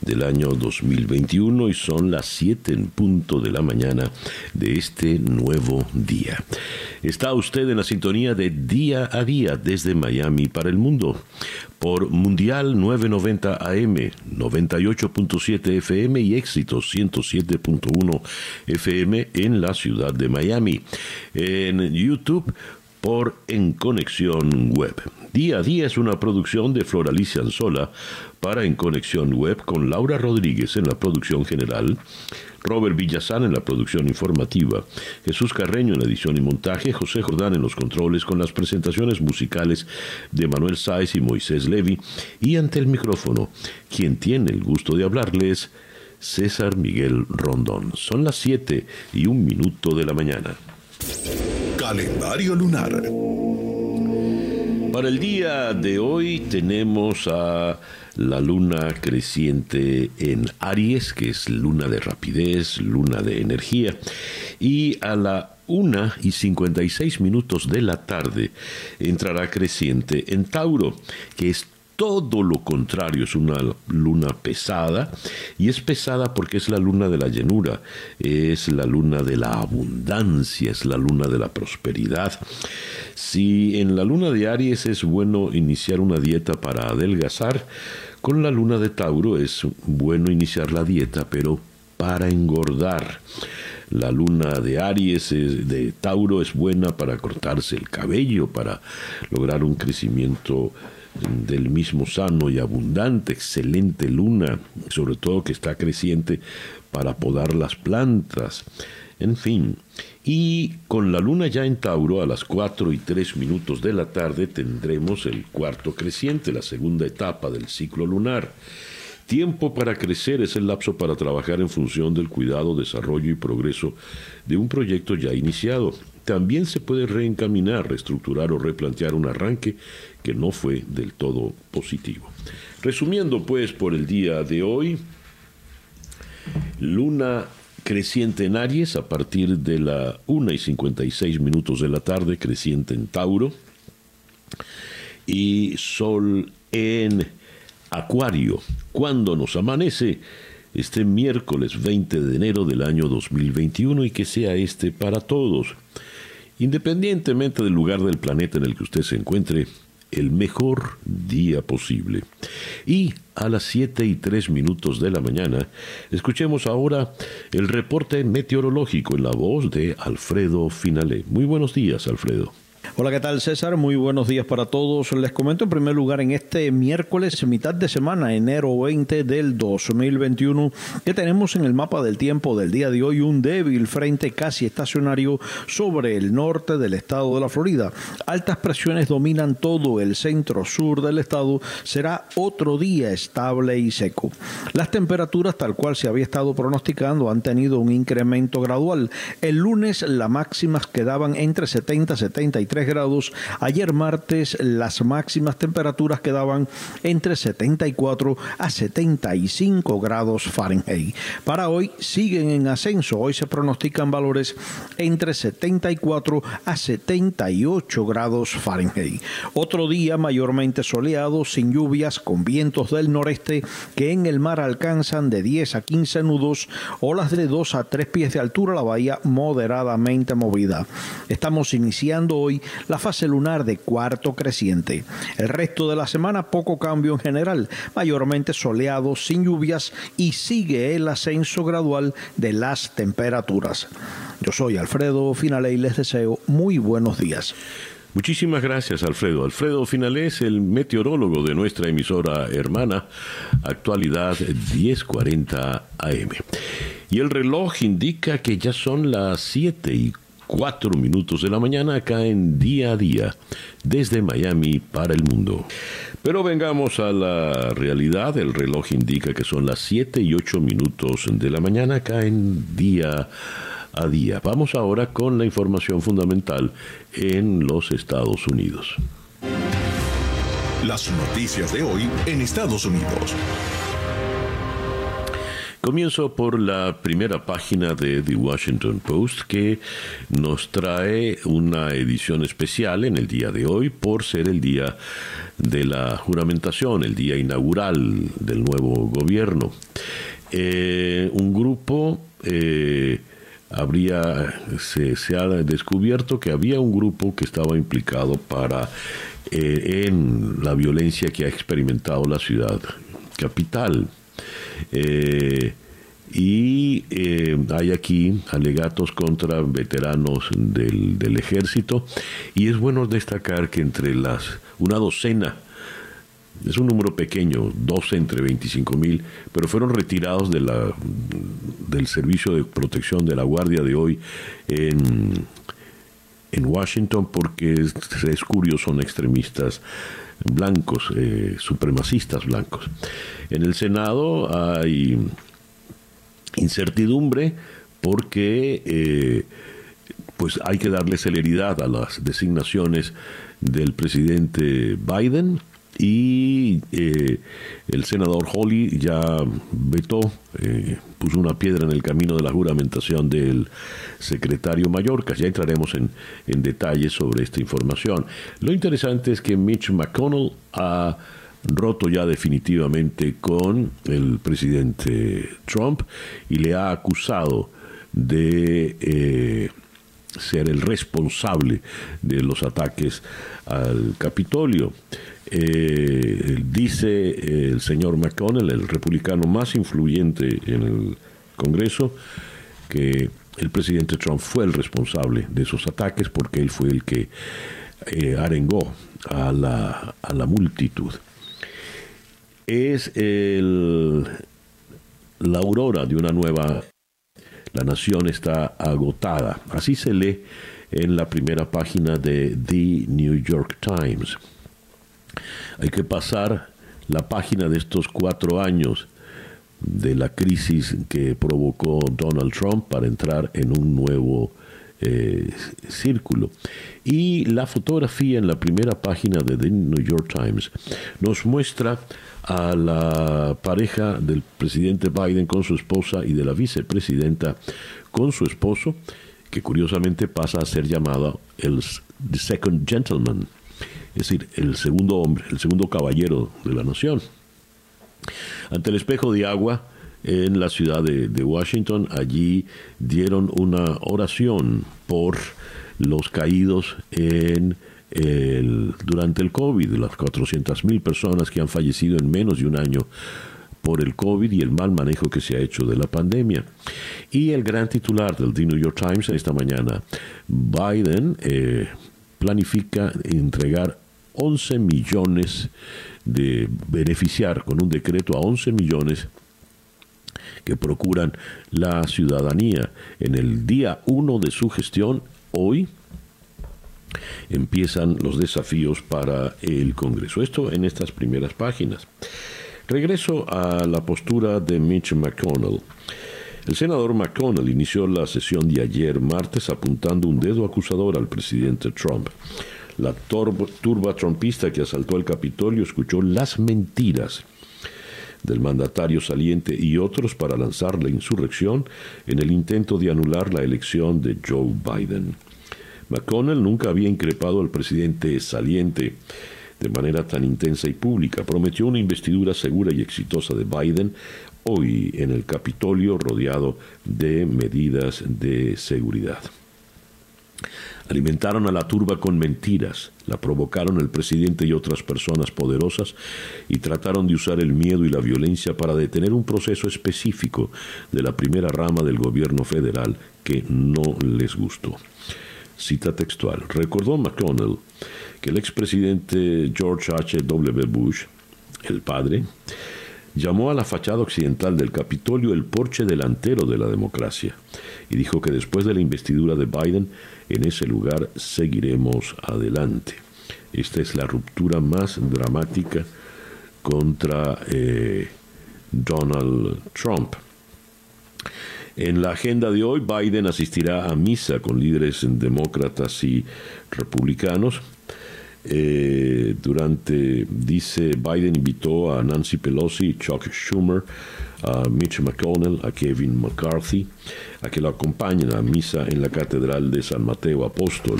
del año 2021 y son las 7 en punto de la mañana de este nuevo día. Está usted en la sintonía de día a día desde Miami para el mundo por Mundial 990 AM, 98.7 FM y Éxitos 107.1 FM en la ciudad de Miami. En YouTube por En Conexión Web. Día a día es una producción de Floralicia Anzola para En Conexión Web con Laura Rodríguez en la producción general, Robert Villazán en la producción informativa, Jesús Carreño en la edición y montaje, José Jordán en los controles con las presentaciones musicales de Manuel Sáez y Moisés Levi y ante el micrófono, quien tiene el gusto de hablarles, César Miguel Rondón. Son las 7 y un minuto de la mañana. Calendario lunar. Para el día de hoy tenemos a la luna creciente en Aries, que es luna de rapidez, luna de energía, y a la 1 y 56 minutos de la tarde entrará creciente en Tauro, que es todo lo contrario, es una luna pesada y es pesada porque es la luna de la llenura, es la luna de la abundancia, es la luna de la prosperidad. Si en la luna de Aries es bueno iniciar una dieta para adelgazar, con la luna de Tauro es bueno iniciar la dieta, pero para engordar. La luna de Aries, de Tauro, es buena para cortarse el cabello, para lograr un crecimiento del mismo sano y abundante, excelente luna, sobre todo que está creciente para podar las plantas, en fin. Y con la luna ya en Tauro, a las 4 y 3 minutos de la tarde tendremos el cuarto creciente, la segunda etapa del ciclo lunar. Tiempo para crecer es el lapso para trabajar en función del cuidado, desarrollo y progreso de un proyecto ya iniciado. También se puede reencaminar, reestructurar o replantear un arranque que no fue del todo positivo. Resumiendo pues por el día de hoy, luna creciente en Aries a partir de la 1 y 56 minutos de la tarde, creciente en Tauro, y sol en Acuario, cuando nos amanece este miércoles 20 de enero del año 2021 y que sea este para todos. Independientemente del lugar del planeta en el que usted se encuentre, el mejor día posible. Y a las 7 y 3 minutos de la mañana, escuchemos ahora el reporte meteorológico en la voz de Alfredo Finalé. Muy buenos días, Alfredo. Hola, ¿qué tal César? Muy buenos días para todos. Les comento en primer lugar en este miércoles, mitad de semana, enero 20 del 2021, que tenemos en el mapa del tiempo del día de hoy un débil frente casi estacionario sobre el norte del estado de la Florida. Altas presiones dominan todo el centro sur del estado. Será otro día estable y seco. Las temperaturas, tal cual se había estado pronosticando, han tenido un incremento gradual. El lunes las máximas quedaban entre 70 y 73 grados. Ayer martes las máximas temperaturas quedaban entre 74 a 75 grados Fahrenheit. Para hoy siguen en ascenso. Hoy se pronostican valores entre 74 a 78 grados Fahrenheit. Otro día mayormente soleado, sin lluvias, con vientos del noreste que en el mar alcanzan de 10 a 15 nudos, olas de 2 a 3 pies de altura, la bahía moderadamente movida. Estamos iniciando hoy la fase lunar de cuarto creciente. El resto de la semana poco cambio en general, mayormente soleado, sin lluvias y sigue el ascenso gradual de las temperaturas. Yo soy Alfredo Finale y les deseo muy buenos días. Muchísimas gracias, Alfredo. Alfredo Finale es el meteorólogo de nuestra emisora hermana, actualidad 1040 AM. Y el reloj indica que ya son las 7 y cuatro minutos de la mañana acá en Día a Día, desde Miami para el mundo. Pero vengamos a la realidad, el reloj indica que son las siete y ocho minutos de la mañana acá en Día a Día. Vamos ahora con la información fundamental en los Estados Unidos. Las noticias de hoy en Estados Unidos. Comienzo por la primera página de The Washington Post que nos trae una edición especial en el día de hoy por ser el día de la juramentación, el día inaugural del nuevo gobierno. Eh, un grupo eh, habría se, ha descubierto que había un grupo que estaba implicado para eh, en la violencia que ha experimentado la ciudad capital eh, y eh, hay aquí alegatos contra veteranos del, del, ejército. Y es bueno destacar que entre las una docena es un número pequeño 12 entre 25 mil pero fueron retirados de la del servicio de protección de la guardia de hoy en en Washington porque es curioso son extremistas blancos, eh, supremacistas blancos. En el Senado hay incertidumbre porque eh, pues hay que darle celeridad a las designaciones del presidente Biden y eh, el senador Holly ya vetó, eh, puso una piedra en el camino de la juramentación del secretario Mallorca. Ya entraremos en, en detalles sobre esta información. Lo interesante es que Mitch McConnell ha roto ya definitivamente con el presidente Trump y le ha acusado de eh, ser el responsable de los ataques al Capitolio. Eh, dice el señor McConnell, el republicano más influyente en el Congreso, que el presidente Trump fue el responsable de esos ataques porque él fue el que eh, arengó a la, a la multitud. Es el, la aurora de una nueva... La nación está agotada. Así se lee en la primera página de The New York Times. Hay que pasar la página de estos cuatro años de la crisis que provocó Donald Trump para entrar en un nuevo eh, círculo. Y la fotografía en la primera página de The New York Times nos muestra a la pareja del presidente Biden con su esposa y de la vicepresidenta con su esposo, que curiosamente pasa a ser llamado el Second Gentleman es decir, el segundo hombre, el segundo caballero de la nación. Ante el espejo de agua en la ciudad de, Washington, allí dieron una oración por los caídos en durante el COVID, las 400 mil personas que han fallecido en menos de un año por el COVID y el mal manejo que se ha hecho de la pandemia. Y el gran titular del The New York Times esta mañana, Biden eh, planifica entregar 11 millones de beneficiar con un decreto a 11 millones que procuran la ciudadanía. En el día 1 de su gestión, hoy, empiezan los desafíos para el Congreso. Esto en estas primeras páginas. Regreso a la postura de Mitch McConnell. El senador McConnell inició la sesión de ayer martes apuntando un dedo acusador al presidente Trump. La turba trompista que asaltó el Capitolio escuchó las mentiras del mandatario saliente y otros para lanzar la insurrección en el intento de anular la elección de Joe Biden. McConnell nunca había increpado al presidente saliente de manera tan intensa y pública. Prometió una investidura segura y exitosa de Biden hoy en el Capitolio rodeado de medidas de seguridad. Alimentaron a la turba con mentiras, la provocaron el presidente y otras personas poderosas y trataron de usar el miedo y la violencia para detener un proceso específico de la primera rama del gobierno federal que no les gustó. Cita textual. Recordó McConnell que el expresidente George H. W. Bush, el padre, llamó a la fachada occidental del Capitolio el porche delantero de la democracia y dijo que después de la investidura de Biden, en ese lugar seguiremos adelante. Esta es la ruptura más dramática contra eh, Donald Trump. En la agenda de hoy, Biden asistirá a misa con líderes demócratas y republicanos. Eh, durante, dice, Biden invitó a Nancy Pelosi, Chuck Schumer, a Mitch McConnell, a Kevin McCarthy, a que lo acompañen a misa en la Catedral de San Mateo Apóstol,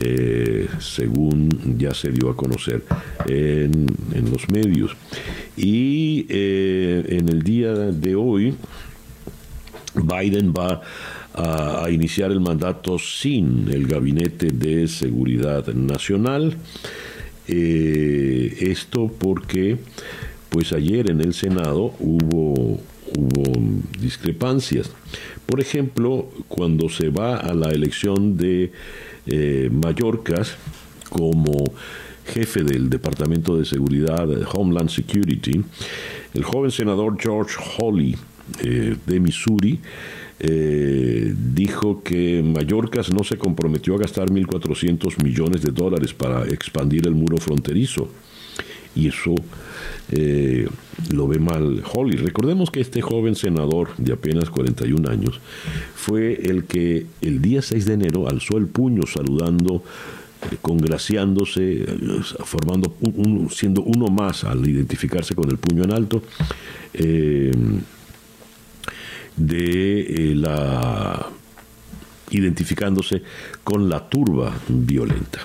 eh, según ya se dio a conocer en, los medios. Y eh, en el día de hoy, Biden va a, iniciar el mandato sin el Gabinete de Seguridad Nacional. Eh, esto porque, pues ayer en el Senado hubo, hubo discrepancias. Por ejemplo, cuando se va a la elección de eh, Mallorcas como jefe del Departamento de Seguridad, Homeland Security, el joven senador George Hawley eh, de Missouri, eh, dijo que Mallorcas no se comprometió a gastar 1.400 millones de dólares para expandir el muro fronterizo. Y eso eh, lo ve mal Holly. Recordemos que este joven senador de apenas 41 años fue el que el día 6 de enero alzó el puño saludando congraciándose, formando siendo uno más al identificarse con el puño en alto, de eh, la identificándose con la turba violenta.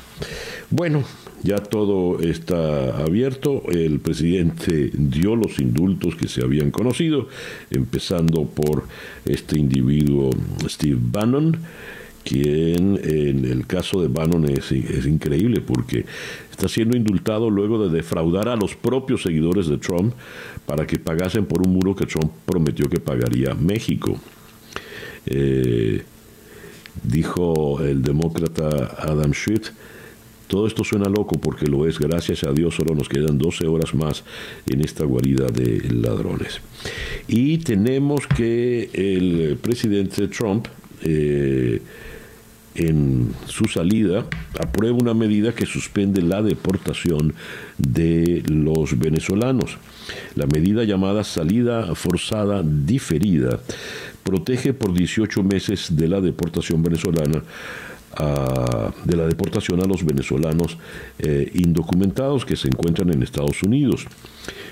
Bueno, ya todo está abierto. El presidente dio los indultos que se habían conocido, empezando por este individuo Steve Bannon quien en el caso de Bannon es, increíble porque está siendo indultado luego de defraudar a los propios seguidores de Trump para que pagasen por un muro que Trump prometió que pagaría México. Eh, dijo el demócrata Adam Schiff, todo esto suena loco porque lo es, gracias a Dios solo nos quedan 12 horas más en esta guarida de ladrones. Y tenemos que el presidente Trump eh, en su salida aprueba una medida que suspende la deportación de los venezolanos. La medida llamada salida forzada diferida protege por 18 meses de la deportación venezolana de la deportación a los venezolanos eh, indocumentados que se encuentran en Estados Unidos.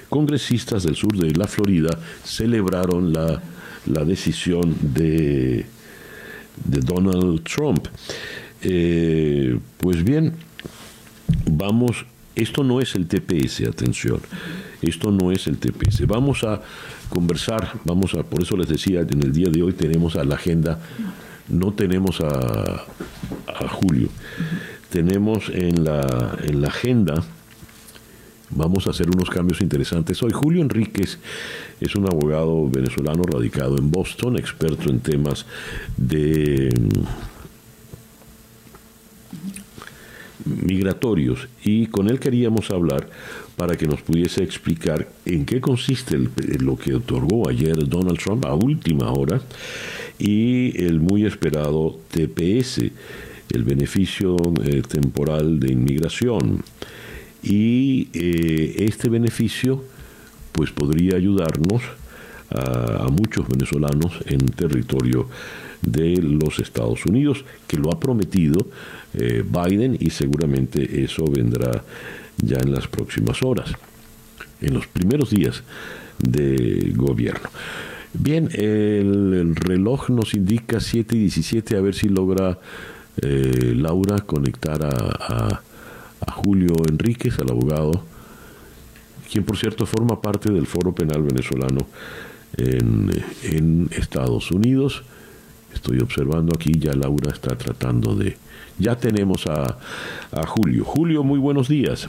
Congresistas del sur de la Florida celebraron la, la decisión de de Donald Trump. Eh, pues bien, vamos, esto no es el TPS, atención, esto no es el TPS. Vamos a conversar, vamos a, por eso les decía, en el día de hoy tenemos a la agenda, no tenemos a, a Julio, tenemos en la, en la agenda, vamos a hacer unos cambios interesantes. Hoy Julio Enríquez es un abogado venezolano radicado en Boston, experto en temas de mm, migratorios y con él queríamos hablar para que nos pudiese explicar en qué consiste lo que otorgó ayer Donald Trump a última hora y el muy esperado TPS, el beneficio eh, temporal de inmigración. Y eh, este beneficio pues podría ayudarnos a, muchos venezolanos en territorio de los Estados Unidos, que lo ha prometido eh, Biden y seguramente eso vendrá ya en las próximas horas, en los primeros días de gobierno. Bien, el, reloj nos indica 7 y 17, a ver si logra eh, Laura conectar a, a Julio Enríquez, al abogado quien por cierto forma parte del Foro Penal Venezolano en, Estados Unidos. Estoy observando aquí, ya Laura está tratando de... Ya tenemos a, a Julio. Julio, muy buenos días.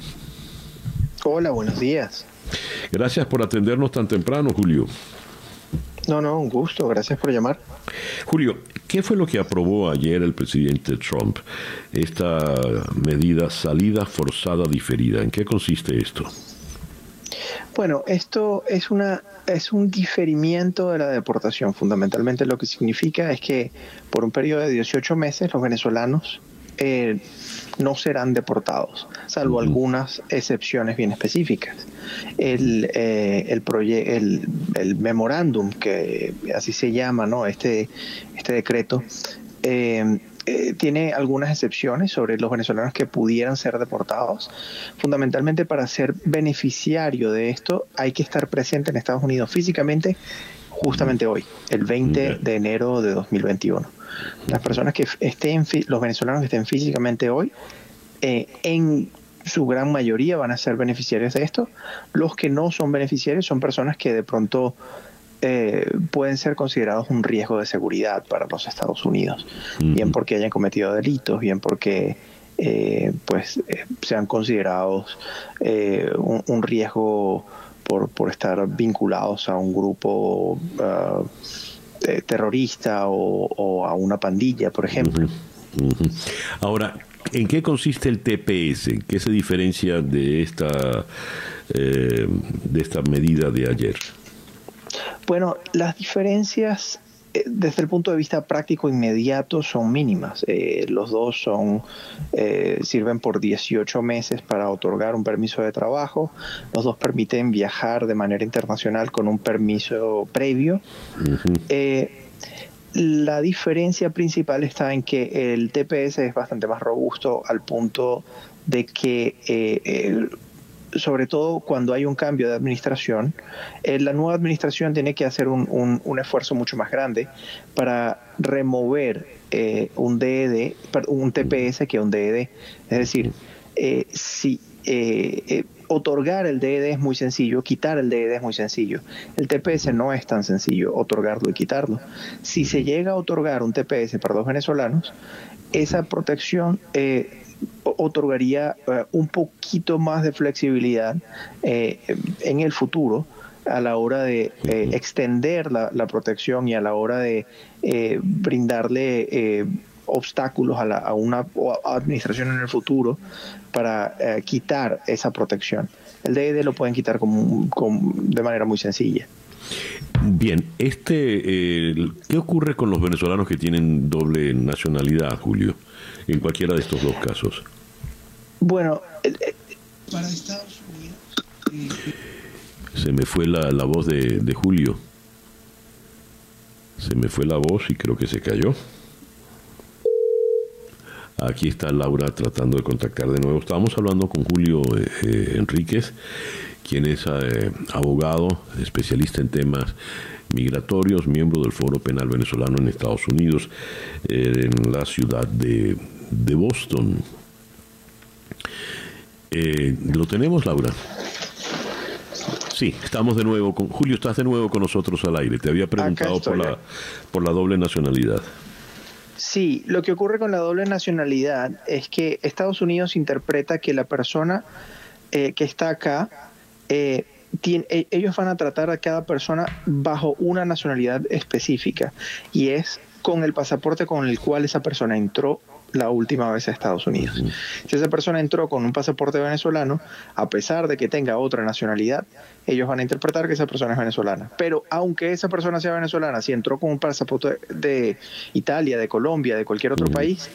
Hola, buenos días. Gracias por atendernos tan temprano, Julio. No, no, un gusto, gracias por llamar. Julio, ¿qué fue lo que aprobó ayer el presidente Trump? Esta medida salida forzada diferida, ¿en qué consiste esto? Bueno, esto es una es un diferimiento de la deportación. Fundamentalmente lo que significa es que por un periodo de 18 meses los venezolanos eh, no serán deportados, salvo algunas excepciones bien específicas. El, eh, el, el, memorándum, que así se llama, ¿no? este, este decreto, eh, eh, tiene algunas excepciones sobre los venezolanos que pudieran ser deportados. Fundamentalmente para ser beneficiario de esto hay que estar presente en Estados Unidos físicamente justamente hoy, el 20 de enero de 2021. Las personas que estén, los venezolanos que estén físicamente hoy, eh, en su gran mayoría van a ser beneficiarios de esto. Los que no son beneficiarios son personas que de pronto eh, pueden ser considerados un riesgo de seguridad para los Estados Unidos, bien porque hayan cometido delitos, bien porque eh, pues eh, sean considerados un, riesgo por, por, estar vinculados a un grupo uh, terrorista o, a una pandilla, por ejemplo. Ahora, ¿en qué consiste el TPS? ¿Qué se diferencia de esta, de esta medida de ayer? Bueno, las diferencias eh, desde el punto de vista práctico inmediato son mínimas. Eh, los dos son eh, sirven por 18 meses para otorgar un permiso de trabajo. Los dos permiten viajar de manera internacional con un permiso previo. la diferencia principal está en que el TPS es bastante más robusto al punto de que el sobre todo cuando hay un cambio de administración, eh, la nueva administración tiene que hacer un, un, esfuerzo mucho más grande para remover eh, un DED, un TPS que un DED. Es decir, eh, si otorgar el DED es muy sencillo, quitar el DED es muy sencillo. El TPS no es tan sencillo, otorgarlo y quitarlo. Si se llega a otorgar un TPS para dos venezolanos, esa protección otorgaría eh, un poquito más de flexibilidad eh, en el futuro a la hora de eh, extender la, protección y a la hora de brindarle obstáculos a, una administración en el futuro para quitar esa protección. El DED lo pueden quitar de manera muy sencilla. Bien, este, ¿qué ocurre con los venezolanos que tienen doble nacionalidad, Julio? En cualquiera de estos dos casos? Bueno, para Estados Unidos. Se me fue la, la voz de, de, Julio. Se me fue la voz y creo que se cayó. Aquí está Laura tratando de contactar de nuevo. Estábamos hablando con Julio eh, eh, Enríquez, quien es eh, abogado, especialista en temas migratorios, miembro del Foro Penal Venezolano en Estados Unidos, en la ciudad de de Boston. Eh, ¿Lo tenemos, Laura? Sí, estamos de nuevo con Julio, estás de nuevo con nosotros al aire. Te había preguntado por la, por la doble nacionalidad. Sí, lo que ocurre con la doble nacionalidad es que Estados Unidos interpreta que la persona eh, que está acá, eh, e, ellos van a tratar a cada persona bajo una nacionalidad específica y es con el pasaporte con el cual esa persona entró la última vez a Estados Unidos. Si esa persona entró con un pasaporte venezolano, a pesar de que tenga otra nacionalidad, ellos van a interpretar que esa persona es venezolana. Pero aunque esa persona sea venezolana, si entró con un pasaporte de Italia, de Colombia, de cualquier otro país,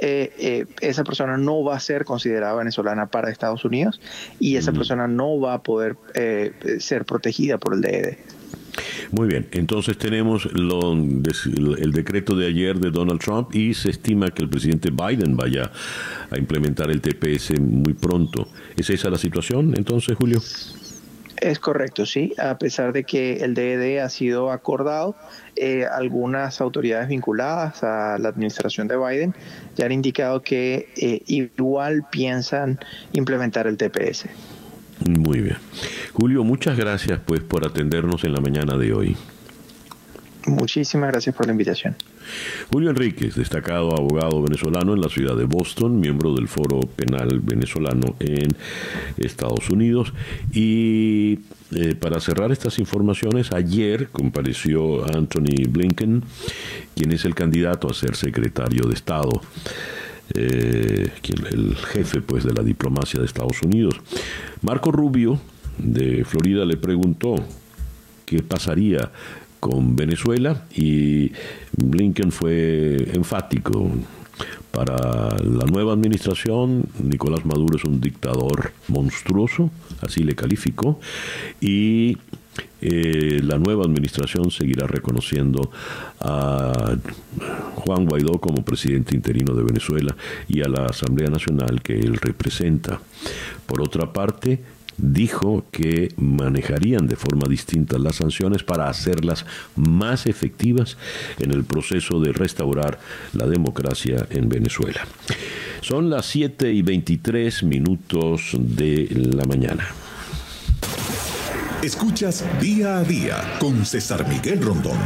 eh, eh, esa persona no va a ser considerada venezolana para Estados Unidos y esa persona no va a poder eh, ser protegida por el DED. Muy bien, entonces tenemos el decreto de ayer de Donald Trump y se estima que el presidente Biden vaya a implementar el TPS muy pronto. ¿Es esa la situación entonces, Julio? Es correcto, sí. A pesar de que el DED ha sido acordado, eh, algunas autoridades vinculadas a la administración de Biden ya han indicado que eh, igual piensan implementar el TPS. Muy bien. Julio, muchas gracias pues por atendernos en la mañana de hoy. Muchísimas gracias por la invitación. Julio Enríquez, destacado abogado venezolano en la ciudad de Boston, miembro del Foro Penal Venezolano en Estados Unidos. Y eh, para cerrar estas informaciones, ayer compareció Anthony Blinken, quien es el candidato a ser secretario de Estado eh, el jefe pues de la diplomacia de Estados Unidos. Marco Rubio, de Florida le preguntó qué pasaría con Venezuela y Blinken fue enfático. Para la nueva administración, Nicolás Maduro es un dictador monstruoso, así le calificó, y eh, la nueva administración seguirá reconociendo a Juan Guaidó como presidente interino de Venezuela y a la Asamblea Nacional que él representa. Por otra parte, dijo que manejarían de forma distinta las sanciones para hacerlas más efectivas en el proceso de restaurar la democracia en Venezuela. Son las 7 y 23 minutos de la mañana. Escuchas día a día con César Miguel Rondón.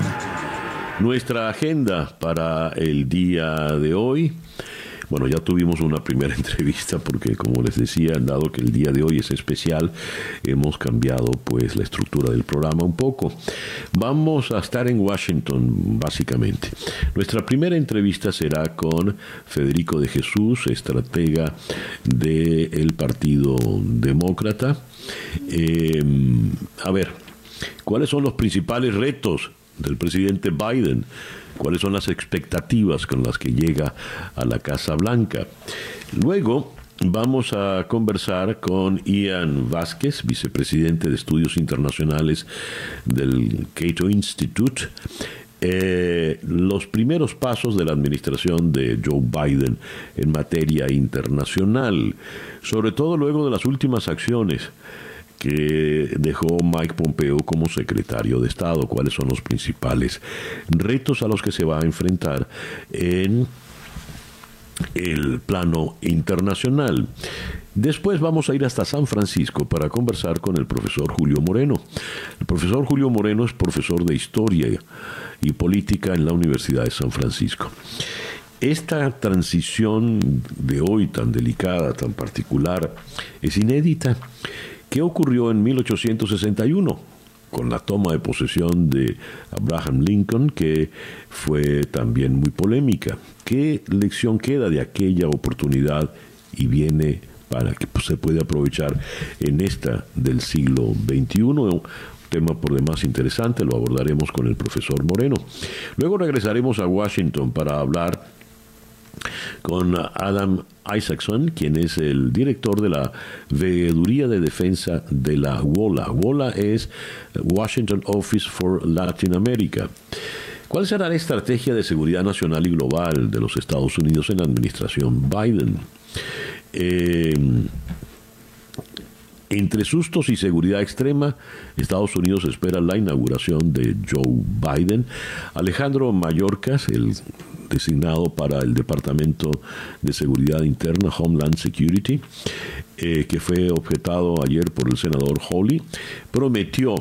Nuestra agenda para el día de hoy. Bueno, ya tuvimos una primera entrevista porque como les decía, dado que el día de hoy es especial, hemos cambiado pues la estructura del programa un poco. Vamos a estar en Washington básicamente. Nuestra primera entrevista será con Federico de Jesús, estratega del Partido Demócrata. Eh, a ver, ¿cuáles son los principales retos del presidente Biden? cuáles son las expectativas con las que llega a la Casa Blanca. Luego vamos a conversar con Ian Vázquez, vicepresidente de Estudios Internacionales del Cato Institute. Eh, los primeros pasos de la administración de Joe Biden en materia internacional, sobre todo luego de las últimas acciones que dejó Mike Pompeo como secretario de Estado, cuáles son los principales retos a los que se va a enfrentar en el plano internacional. Después vamos a ir hasta San Francisco para conversar con el profesor Julio Moreno. El profesor Julio Moreno es profesor de historia y política en la Universidad de San Francisco. Esta transición de hoy tan delicada, tan particular, es inédita ¿Qué ocurrió en 1861? con la toma de posesión de Abraham Lincoln, que fue también muy polémica. ¿Qué lección queda de aquella oportunidad y viene para que se pueda aprovechar en esta del siglo XXI? Tema por demás interesante, lo abordaremos con el profesor Moreno. Luego regresaremos a Washington para hablar con Adam Isaacson, quien es el director de la Veeduría de Defensa de la WOLA. WOLA es Washington Office for Latin America. ¿Cuál será la estrategia de seguridad nacional y global de los Estados Unidos en la administración Biden? Eh, entre sustos y seguridad extrema, Estados Unidos espera la inauguración de Joe Biden. Alejandro Mayorkas, el designado para el Departamento de Seguridad Interna, Homeland Security, eh, que fue objetado ayer por el senador Hawley, prometió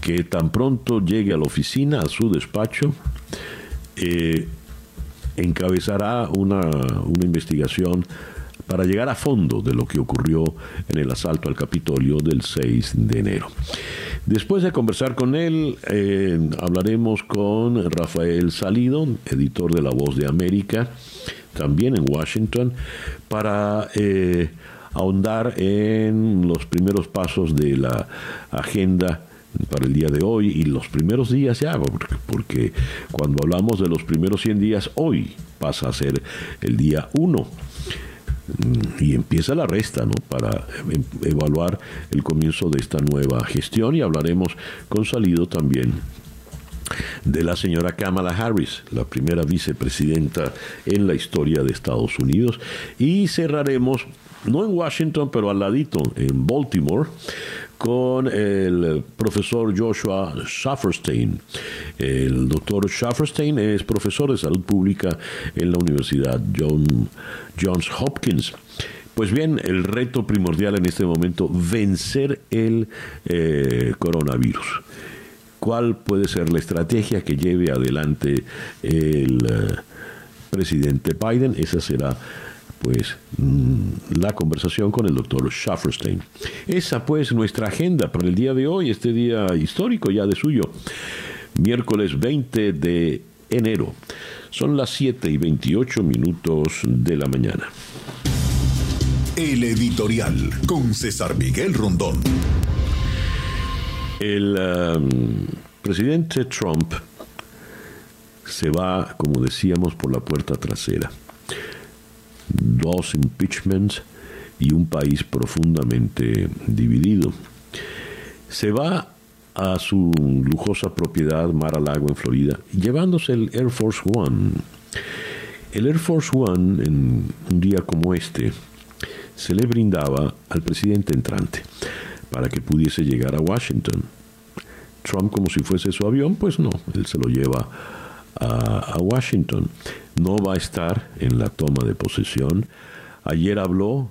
que tan pronto llegue a la oficina, a su despacho, eh, encabezará una, una investigación para llegar a fondo de lo que ocurrió en el asalto al Capitolio del 6 de enero. Después de conversar con él, eh, hablaremos con Rafael Salido, editor de La Voz de América, también en Washington, para eh, ahondar en los primeros pasos de la agenda para el día de hoy y los primeros días ya, porque, porque cuando hablamos de los primeros 100 días, hoy pasa a ser el día 1 y empieza la resta ¿no? para em, evaluar el comienzo de esta nueva gestión y hablaremos con salido también de la señora Kamala Harris, la primera vicepresidenta en la historia de Estados Unidos y cerraremos no en Washington pero al ladito en Baltimore con el profesor Joshua Schafferstein. El doctor Schafferstein es profesor de salud pública en la Universidad Johns Hopkins. Pues bien, el reto primordial en este momento, vencer el eh, coronavirus. ¿Cuál puede ser la estrategia que lleve adelante el eh, presidente Biden? Esa será pues mm, la conversación con el doctor Schafferstein. Esa pues nuestra agenda para el día de hoy, este día histórico ya de suyo, miércoles 20 de enero. Son las 7 y 28 minutos de la mañana. El editorial con César Miguel Rondón. El um, presidente Trump se va, como decíamos, por la puerta trasera. Dos impeachments y un país profundamente dividido. Se va a su lujosa propiedad Mar a Lago en Florida, llevándose el Air Force One. El Air Force One, en un día como este, se le brindaba al presidente entrante para que pudiese llegar a Washington. Trump, como si fuese su avión, pues no, él se lo lleva a, Washington. No va a estar en la toma de posesión. Ayer habló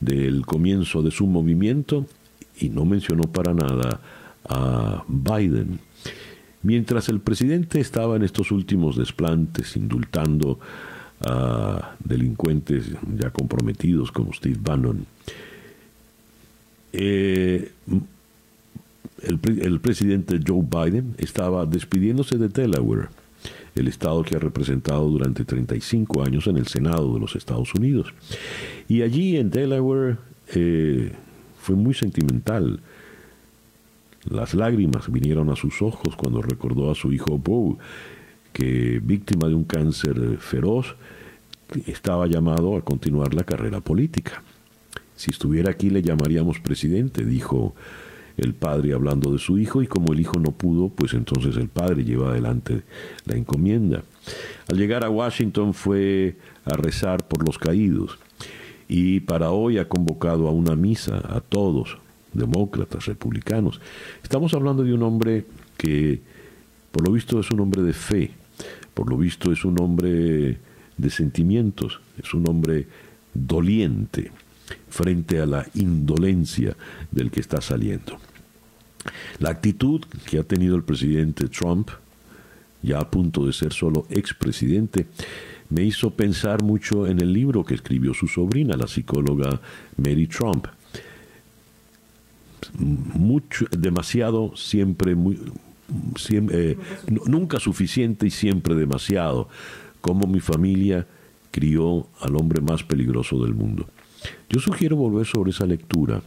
del comienzo de su movimiento y no mencionó para nada a Biden. Mientras el presidente estaba en estos últimos desplantes, indultando a delincuentes ya comprometidos como Steve Bannon, eh, el presidente Joe Biden estaba despidiéndose de Delaware, el estado que ha representado durante 35 años en el Senado de los Estados Unidos. Y allí en Delaware eh, fue muy sentimental. Las lágrimas vinieron a sus ojos cuando recordó a su hijo Bo, que víctima de un cáncer feroz, estaba llamado a continuar la carrera política. Si estuviera aquí le llamaríamos presidente, dijo el padre hablando de su hijo, y como el hijo no pudo, pues entonces el padre lleva adelante la encomienda. Al llegar a Washington fue a rezar por los caídos y para hoy ha convocado a una misa a todos, demócratas, republicanos. Estamos hablando de un hombre que, por lo visto, es un hombre de fe, por lo visto es un hombre de sentimientos, es un hombre doliente frente a la indolencia del que está saliendo. La actitud que ha tenido el presidente Trump, ya a punto de ser solo expresidente, me hizo pensar mucho en el libro que escribió su sobrina, la psicóloga Mary Trump. Mucho, demasiado, siempre muy, eh, nunca suficiente y siempre demasiado, como mi familia crió al hombre más peligroso del mundo. Yo sugiero volver sobre esa lectura,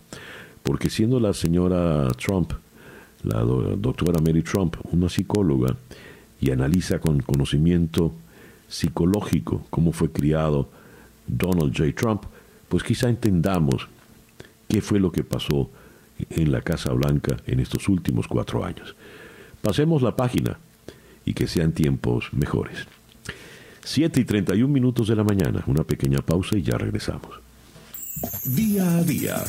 porque siendo la señora Trump, la doctora Mary Trump, una psicóloga, y analiza con conocimiento psicológico cómo fue criado Donald J. Trump, pues quizá entendamos qué fue lo que pasó en la Casa Blanca en estos últimos cuatro años. Pasemos la página y que sean tiempos mejores. 7 y 31 minutos de la mañana, una pequeña pausa y ya regresamos. Día a día.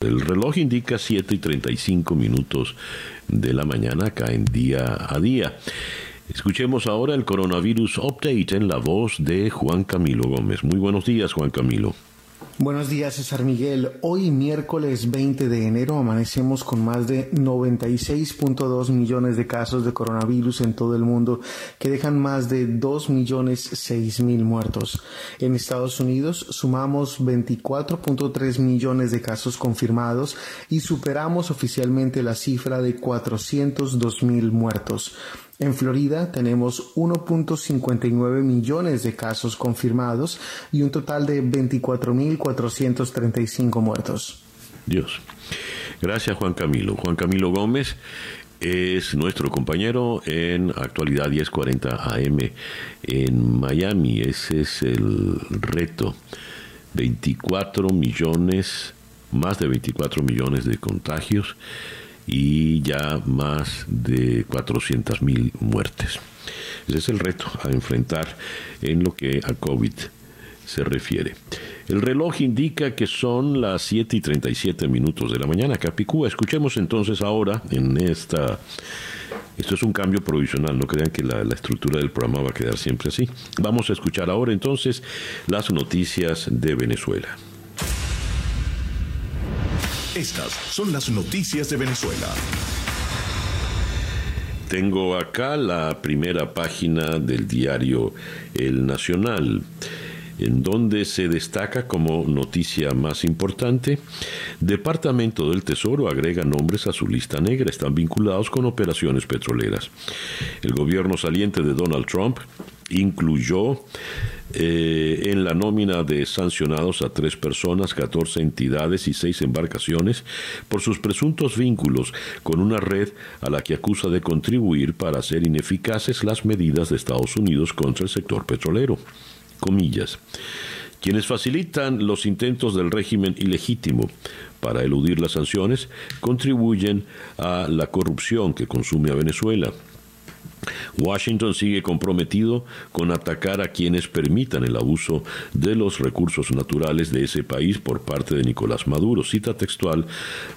El reloj indica 7 y 35 minutos de la mañana acá en día a día. Escuchemos ahora el coronavirus update en la voz de Juan Camilo Gómez. Muy buenos días, Juan Camilo. Buenos días, César Miguel. Hoy, miércoles 20 de enero, amanecemos con más de 96.2 millones de casos de coronavirus en todo el mundo, que dejan más de 2 millones 6 mil muertos. En Estados Unidos, sumamos 24.3 millones de casos confirmados y superamos oficialmente la cifra de 402 mil muertos. En Florida tenemos 1.59 millones de casos confirmados y un total de 24.435 muertos. Dios. Gracias Juan Camilo. Juan Camilo Gómez es nuestro compañero en actualidad 1040 AM en Miami. Ese es el reto. 24 millones, más de 24 millones de contagios y ya más de 400 mil muertes. Ese es el reto a enfrentar en lo que a COVID se refiere. El reloj indica que son las 7 y 37 minutos de la mañana. Capicúa, escuchemos entonces ahora en esta... Esto es un cambio provisional, no crean que la, estructura del programa va a quedar siempre así. Vamos a escuchar ahora entonces las noticias de Venezuela. Estas son las noticias de Venezuela. Tengo acá la primera página del diario El Nacional, en donde se destaca como noticia más importante, Departamento del Tesoro agrega nombres a su lista negra, están vinculados con operaciones petroleras. El gobierno saliente de Donald Trump incluyó eh, en la nómina de sancionados a tres personas, 14 entidades y seis embarcaciones por sus presuntos vínculos con una red a la que acusa de contribuir para hacer ineficaces las medidas de Estados Unidos contra el sector petrolero. Comillas. Quienes facilitan los intentos del régimen ilegítimo para eludir las sanciones contribuyen a la corrupción que consume a Venezuela Washington sigue comprometido con atacar a quienes permitan el abuso de los recursos naturales de ese país por parte de Nicolás Maduro. Cita textual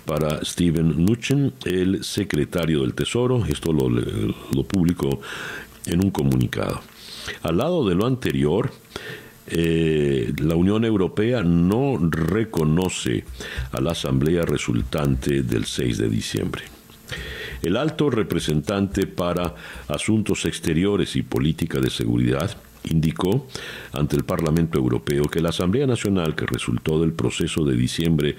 para Steven Mnuchin, el secretario del Tesoro. Esto lo, lo publicó en un comunicado. Al lado de lo anterior, eh, la Unión Europea no reconoce a la asamblea resultante del 6 de diciembre. El alto representante para Asuntos Exteriores y Política de Seguridad indicó ante el Parlamento Europeo que la Asamblea Nacional que resultó del proceso de diciembre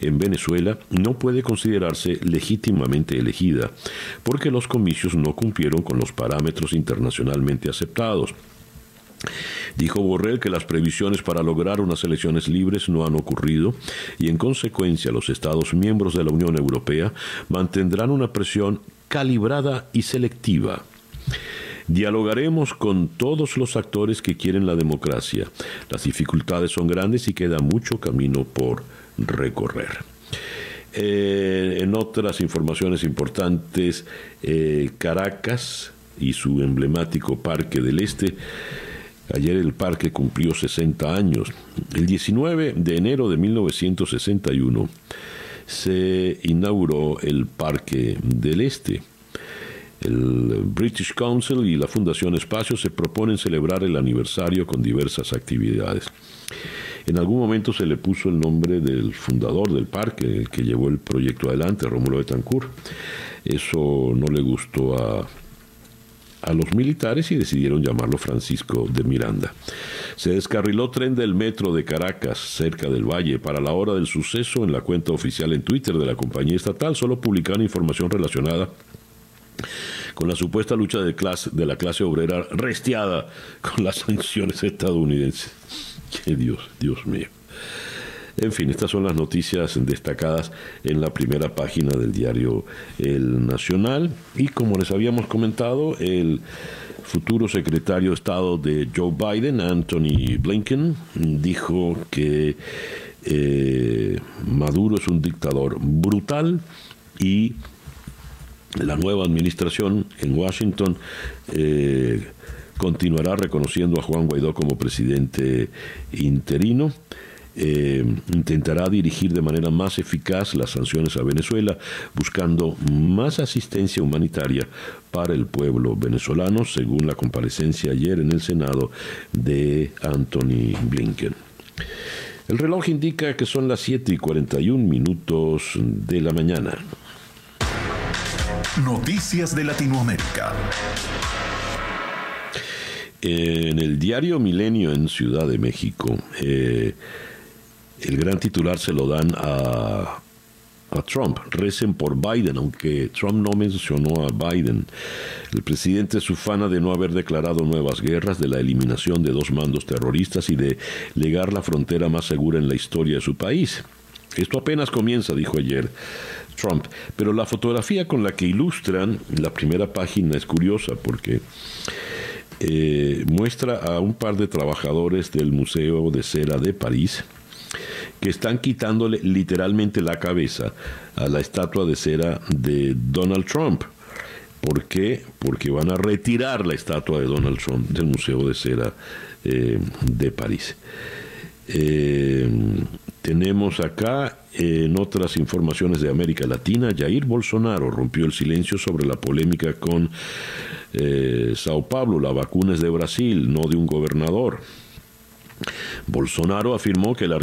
en Venezuela no puede considerarse legítimamente elegida porque los comicios no cumplieron con los parámetros internacionalmente aceptados. Dijo Borrell que las previsiones para lograr unas elecciones libres no han ocurrido y en consecuencia los Estados miembros de la Unión Europea mantendrán una presión calibrada y selectiva. Dialogaremos con todos los actores que quieren la democracia. Las dificultades son grandes y queda mucho camino por recorrer. Eh, en otras informaciones importantes, eh, Caracas y su emblemático Parque del Este Ayer el parque cumplió 60 años. El 19 de enero de 1961 se inauguró el Parque del Este. El British Council y la Fundación Espacio se proponen celebrar el aniversario con diversas actividades. En algún momento se le puso el nombre del fundador del parque, el que llevó el proyecto adelante, Rómulo Betancourt. Eso no le gustó a a los militares y decidieron llamarlo Francisco de Miranda. Se descarriló tren del metro de Caracas, cerca del valle, para la hora del suceso en la cuenta oficial en Twitter de la compañía estatal. Solo publicaron información relacionada con la supuesta lucha de, clase, de la clase obrera restiada con las sanciones estadounidenses. ¡Qué Dios, Dios mío! En fin, estas son las noticias destacadas en la primera página del diario El Nacional. Y como les habíamos comentado, el futuro secretario de Estado de Joe Biden, Anthony Blinken, dijo que eh, Maduro es un dictador brutal y la nueva administración en Washington eh, continuará reconociendo a Juan Guaidó como presidente interino. Eh, intentará dirigir de manera más eficaz las sanciones a Venezuela, buscando más asistencia humanitaria para el pueblo venezolano, según la comparecencia ayer en el Senado de Anthony Blinken. El reloj indica que son las 7 y 41 minutos de la mañana. Noticias de Latinoamérica. En el diario Milenio en Ciudad de México, eh, el gran titular se lo dan a, a Trump. Recen por Biden, aunque Trump no mencionó a Biden. El presidente es ufana de no haber declarado nuevas guerras, de la eliminación de dos mandos terroristas y de legar la frontera más segura en la historia de su país. Esto apenas comienza, dijo ayer Trump. Pero la fotografía con la que ilustran la primera página es curiosa porque eh, muestra a un par de trabajadores del Museo de Cera de París que están quitándole literalmente la cabeza a la estatua de cera de Donald Trump. ¿Por qué? Porque van a retirar la estatua de Donald Trump del Museo de Cera eh, de París. Eh, tenemos acá en otras informaciones de América Latina, Jair Bolsonaro rompió el silencio sobre la polémica con eh, Sao Paulo, la vacuna es de Brasil, no de un gobernador. Bolsonaro afirmó que el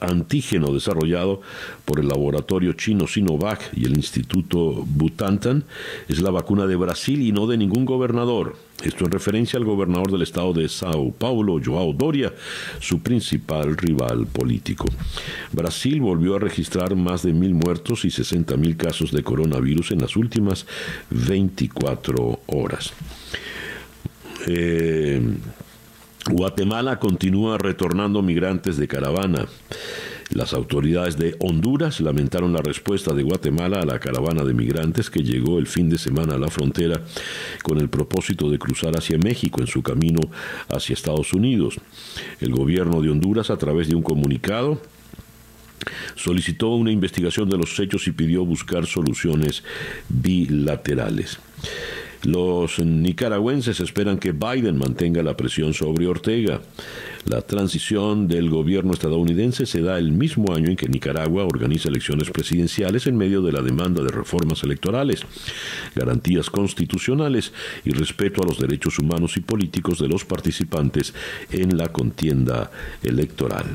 antígeno desarrollado por el laboratorio chino Sinovac y el Instituto Butantan es la vacuna de Brasil y no de ningún gobernador. Esto en referencia al gobernador del estado de Sao Paulo, Joao Doria, su principal rival político. Brasil volvió a registrar más de mil muertos y 60 mil casos de coronavirus en las últimas 24 horas. Eh, Guatemala continúa retornando migrantes de caravana. Las autoridades de Honduras lamentaron la respuesta de Guatemala a la caravana de migrantes que llegó el fin de semana a la frontera con el propósito de cruzar hacia México en su camino hacia Estados Unidos. El gobierno de Honduras, a través de un comunicado, solicitó una investigación de los hechos y pidió buscar soluciones bilaterales. Los nicaragüenses esperan que Biden mantenga la presión sobre Ortega. La transición del gobierno estadounidense se da el mismo año en que Nicaragua organiza elecciones presidenciales en medio de la demanda de reformas electorales, garantías constitucionales y respeto a los derechos humanos y políticos de los participantes en la contienda electoral.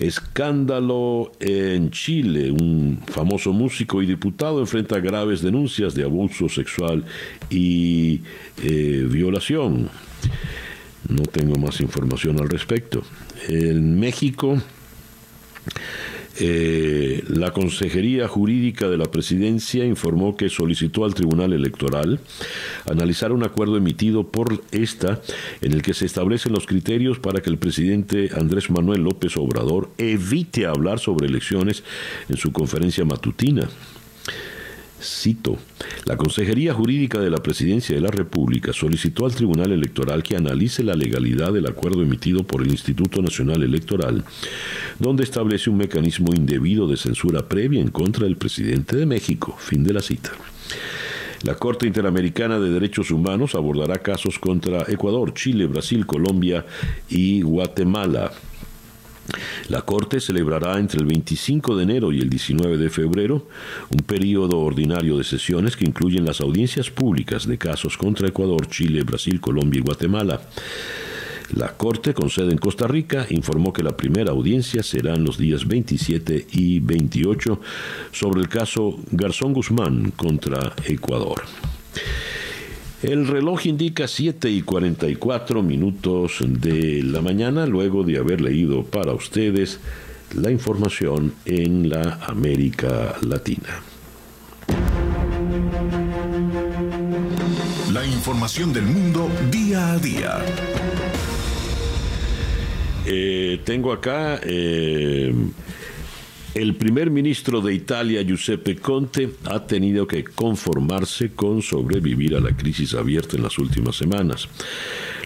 Escándalo en Chile. Un famoso músico y diputado enfrenta graves denuncias de abuso sexual y eh, violación. No tengo más información al respecto. En México eh, la Consejería Jurídica de la Presidencia informó que solicitó al Tribunal Electoral analizar un acuerdo emitido por esta en el que se establecen los criterios para que el presidente Andrés Manuel López Obrador evite hablar sobre elecciones en su conferencia matutina. Cito, la Consejería Jurídica de la Presidencia de la República solicitó al Tribunal Electoral que analice la legalidad del acuerdo emitido por el Instituto Nacional Electoral, donde establece un mecanismo indebido de censura previa en contra del presidente de México. Fin de la cita. La Corte Interamericana de Derechos Humanos abordará casos contra Ecuador, Chile, Brasil, Colombia y Guatemala. La Corte celebrará entre el 25 de enero y el 19 de febrero un periodo ordinario de sesiones que incluyen las audiencias públicas de casos contra Ecuador, Chile, Brasil, Colombia y Guatemala. La Corte, con sede en Costa Rica, informó que la primera audiencia será en los días 27 y 28 sobre el caso Garzón Guzmán contra Ecuador. El reloj indica 7 y 44 minutos de la mañana luego de haber leído para ustedes la información en la América Latina. La información del mundo día a día. Eh, tengo acá eh, el primer ministro de Italia, Giuseppe Conte, ha tenido que conformarse con sobrevivir a la crisis abierta en las últimas semanas.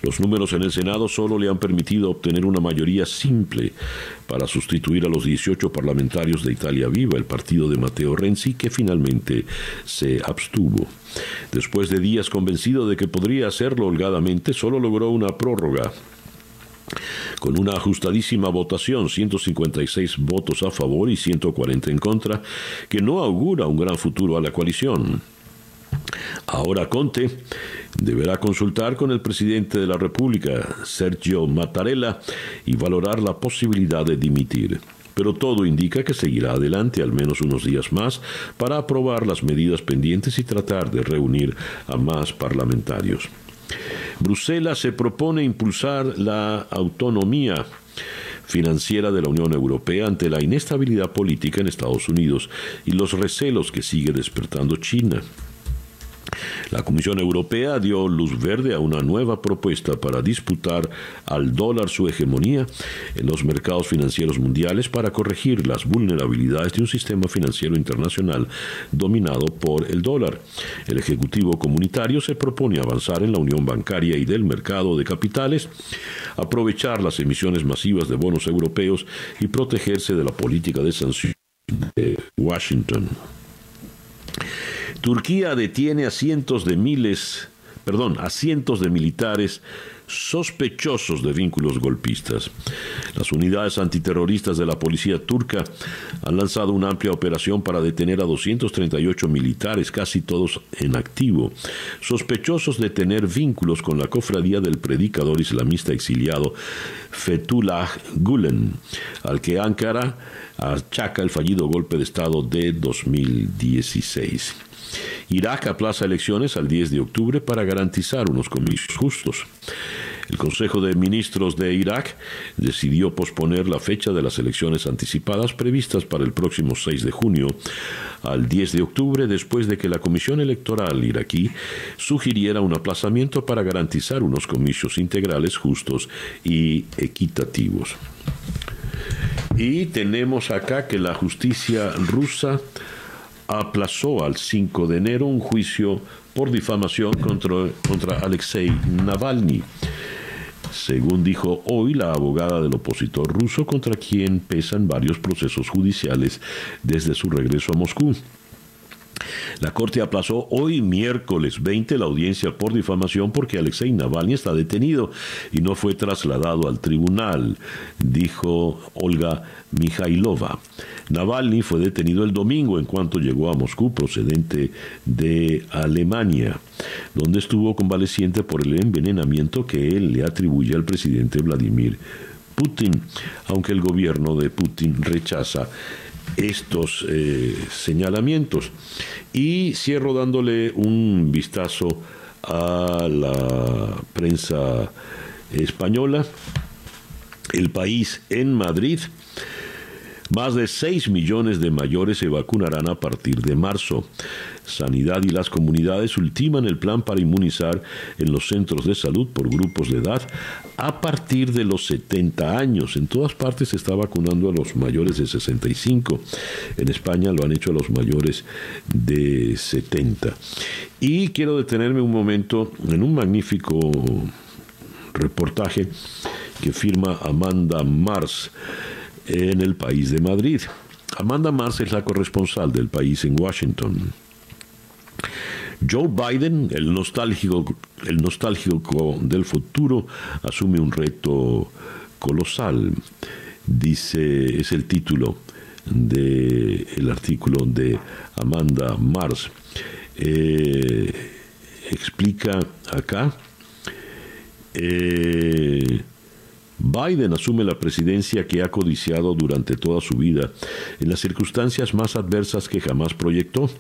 Los números en el Senado solo le han permitido obtener una mayoría simple para sustituir a los 18 parlamentarios de Italia Viva, el partido de Matteo Renzi, que finalmente se abstuvo. Después de días convencido de que podría hacerlo holgadamente, solo logró una prórroga con una ajustadísima votación, 156 votos a favor y 140 en contra, que no augura un gran futuro a la coalición. Ahora Conte deberá consultar con el presidente de la República, Sergio Mattarella, y valorar la posibilidad de dimitir. Pero todo indica que seguirá adelante al menos unos días más para aprobar las medidas pendientes y tratar de reunir a más parlamentarios. Bruselas se propone impulsar la autonomía financiera de la Unión Europea ante la inestabilidad política en Estados Unidos y los recelos que sigue despertando China. La Comisión Europea dio luz verde a una nueva propuesta para disputar al dólar su hegemonía en los mercados financieros mundiales para corregir las vulnerabilidades de un sistema financiero internacional dominado por el dólar. El Ejecutivo Comunitario se propone avanzar en la unión bancaria y del mercado de capitales, aprovechar las emisiones masivas de bonos europeos y protegerse de la política de sanciones de Washington. Turquía detiene a cientos de miles, perdón, a cientos de militares sospechosos de vínculos golpistas. Las unidades antiterroristas de la policía turca han lanzado una amplia operación para detener a 238 militares, casi todos en activo, sospechosos de tener vínculos con la cofradía del predicador islamista exiliado Fethullah Gulen, al que Ankara achaca el fallido golpe de Estado de 2016. Irak aplaza elecciones al 10 de octubre para garantizar unos comicios justos. El Consejo de Ministros de Irak decidió posponer la fecha de las elecciones anticipadas previstas para el próximo 6 de junio al 10 de octubre después de que la Comisión Electoral iraquí sugiriera un aplazamiento para garantizar unos comicios integrales justos y equitativos. Y tenemos acá que la justicia rusa aplazó al 5 de enero un juicio por difamación contra, contra Alexei Navalny. Según dijo hoy la abogada del opositor ruso contra quien pesan varios procesos judiciales desde su regreso a Moscú. La Corte aplazó hoy miércoles 20 la audiencia por difamación porque Alexei Navalny está detenido y no fue trasladado al tribunal, dijo Olga Mikhailova. Navalny fue detenido el domingo en cuanto llegó a Moscú procedente de Alemania, donde estuvo convaleciente por el envenenamiento que él le atribuye al presidente Vladimir Putin, aunque el gobierno de Putin rechaza estos eh, señalamientos. Y cierro dándole un vistazo a la prensa española. El país en Madrid más de 6 millones de mayores se vacunarán a partir de marzo. Sanidad y las comunidades ultiman el plan para inmunizar en los centros de salud por grupos de edad a partir de los 70 años. En todas partes se está vacunando a los mayores de 65. En España lo han hecho a los mayores de 70. Y quiero detenerme un momento en un magnífico reportaje que firma Amanda Mars en el país de Madrid. Amanda Mars es la corresponsal del país en Washington. Joe Biden, el nostálgico, el nostálgico del futuro, asume un reto colosal. Dice, es el título del el artículo de Amanda Mars. Eh, explica acá. Eh, Biden asume la presidencia que ha codiciado durante toda su vida, en las circunstancias más adversas que jamás proyectó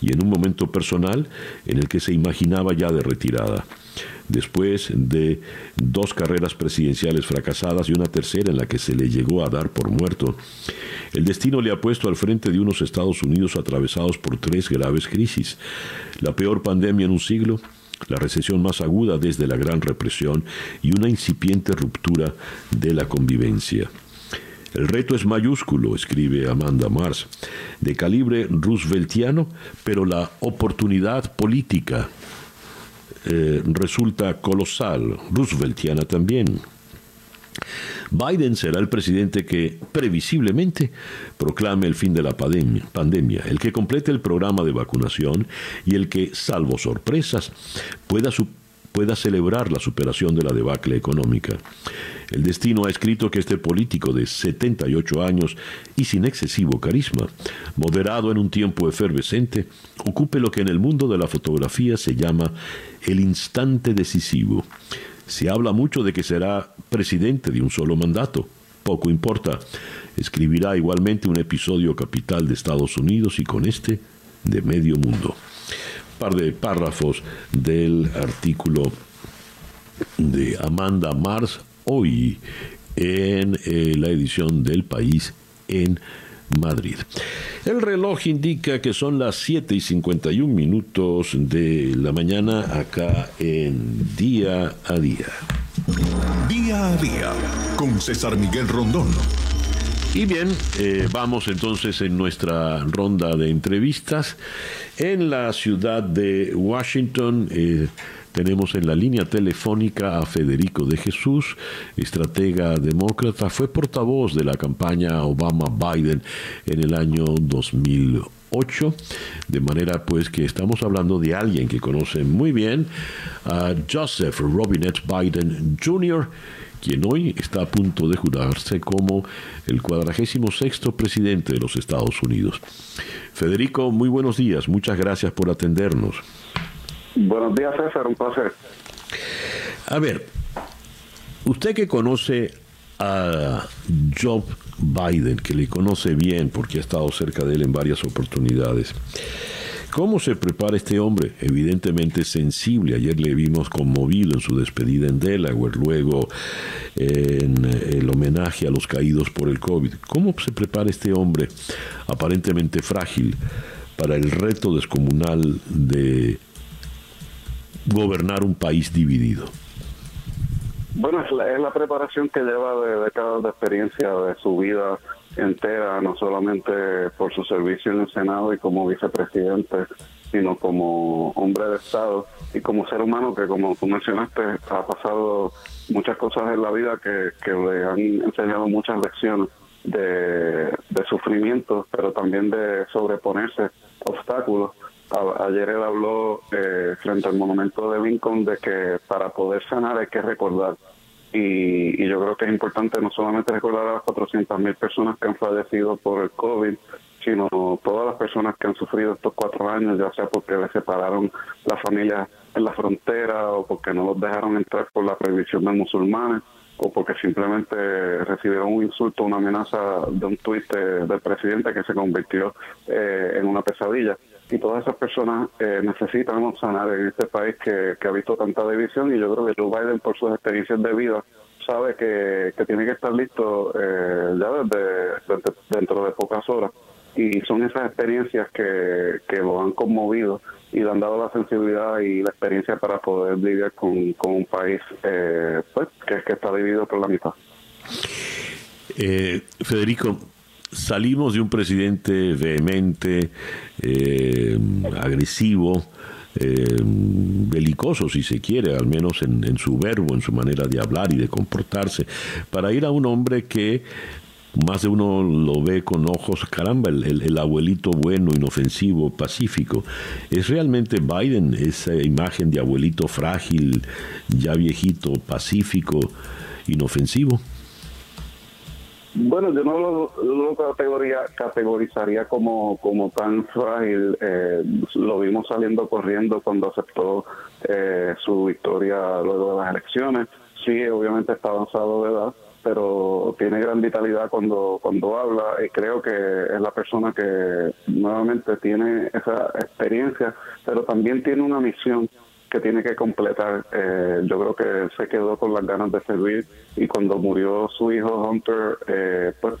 y en un momento personal en el que se imaginaba ya de retirada. Después de dos carreras presidenciales fracasadas y una tercera en la que se le llegó a dar por muerto, el destino le ha puesto al frente de unos Estados Unidos atravesados por tres graves crisis, la peor pandemia en un siglo, la recesión más aguda desde la Gran Represión y una incipiente ruptura de la convivencia. El reto es mayúsculo, escribe Amanda Mars, de calibre rooseveltiano, pero la oportunidad política eh, resulta colosal, rooseveltiana también. Biden será el presidente que, previsiblemente, proclame el fin de la pandemia, el que complete el programa de vacunación y el que, salvo sorpresas, pueda, pueda celebrar la superación de la debacle económica. El destino ha escrito que este político de 78 años y sin excesivo carisma, moderado en un tiempo efervescente, ocupe lo que en el mundo de la fotografía se llama el instante decisivo se habla mucho de que será presidente de un solo mandato. Poco importa. Escribirá igualmente un episodio capital de Estados Unidos y con este de medio mundo. Un par de párrafos del artículo de Amanda Mars hoy en eh, la edición del país en Madrid. El reloj indica que son las 7 y 51 minutos de la mañana acá en Día a Día. Día a Día con César Miguel Rondón. Y bien, eh, vamos entonces en nuestra ronda de entrevistas en la ciudad de Washington. Eh, tenemos en la línea telefónica a Federico de Jesús, estratega demócrata, fue portavoz de la campaña Obama-Biden en el año 2008, de manera pues que estamos hablando de alguien que conoce muy bien a Joseph Robinette Biden Jr., quien hoy está a punto de jurarse como el cuadragésimo sexto presidente de los Estados Unidos. Federico, muy buenos días, muchas gracias por atendernos. Buenos días, César, un placer. A ver, usted que conoce a Joe Biden, que le conoce bien porque ha estado cerca de él en varias oportunidades, ¿Cómo se prepara este hombre? Evidentemente sensible. Ayer le vimos conmovido en su despedida en Delaware, luego en el homenaje a los caídos por el COVID. ¿Cómo se prepara este hombre aparentemente frágil para el reto descomunal de gobernar un país dividido? Bueno, es la, es la preparación que lleva de décadas de experiencia de su vida entera, no solamente por su servicio en el Senado y como vicepresidente, sino como hombre de Estado y como ser humano que, como tú mencionaste, ha pasado muchas cosas en la vida que, le han enseñado muchas lecciones de, de sufrimiento, pero también de sobreponerse obstáculos. Ayer él habló eh, frente al monumento de Lincoln de que para poder sanar hay que recordar. Y, yo creo que es importante no solamente recordar a las 400 mil personas que han fallecido por el COVID, sino todas las personas que han sufrido estos cuatro años, ya sea porque les separaron la familia en la frontera o porque no los dejaron entrar por la prohibición de musulmanes o porque simplemente recibieron un insulto, una amenaza de un tuit de- del presidente que se convirtió eh, en una pesadilla. Y todas esas personas eh, necesitan sanar en este país que, que ha visto tanta división y yo creo que Joe Biden por sus experiencias de vida sabe que, que tiene que estar listo eh, ya desde- dentro de pocas horas y son esas experiencias que, que lo han conmovido y le han dado la sensibilidad y la experiencia para poder lidiar con, con un país eh, pues, que, que está dividido por la mitad. Eh, Federico, salimos de un presidente vehemente, eh, agresivo, eh, belicoso si se quiere, al menos en, su verbo, en su manera de hablar y de comportarse, para ir a un hombre que más de uno lo ve con ojos, caramba, el abuelito bueno, inofensivo, pacífico. ¿Es realmente Biden esa imagen de abuelito frágil, ya viejito, pacífico, inofensivo? Bueno, yo no lo, categoría- categorizaría como, como tan frágil. Eh, lo vimos saliendo corriendo cuando aceptó eh, su victoria luego de las elecciones. Sí, obviamente está avanzado de edad, pero tiene gran vitalidad cuando, cuando habla y creo que es la persona que nuevamente tiene esa experiencia, pero también tiene una misión que tiene que completar. Eh, yo creo que se quedó con las ganas de servir y cuando murió su hijo Hunter, eh, pues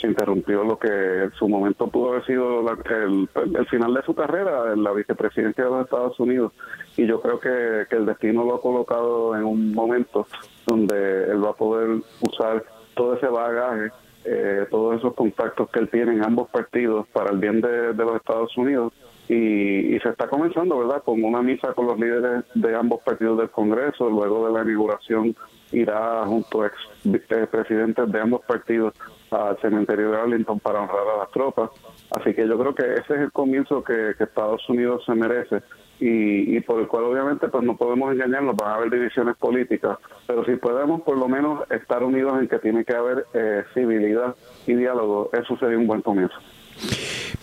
se interrumpió lo que en su momento pudo haber sido la- el, final de su carrera en la vicepresidencia de los Estados Unidos. Y yo creo que, que el destino lo ha colocado en un momento donde él va a poder usar todo ese bagaje, eh, todos esos contactos que él tiene en ambos partidos para el bien de los Estados Unidos y, y se está comenzando, ¿verdad?, con una misa con los líderes de ambos partidos del Congreso. Luego de la inauguración irá junto a ex eh, presidentes de ambos partidos al cementerio de Arlington para honrar a las tropas. Así que yo creo que ese es el comienzo que, Estados Unidos se merece y, y por el cual obviamente pues no podemos engañarnos, van a haber divisiones políticas, pero si podemos por lo menos estar unidos en que tiene que haber eh, civilidad y diálogo, eso sería un buen comienzo.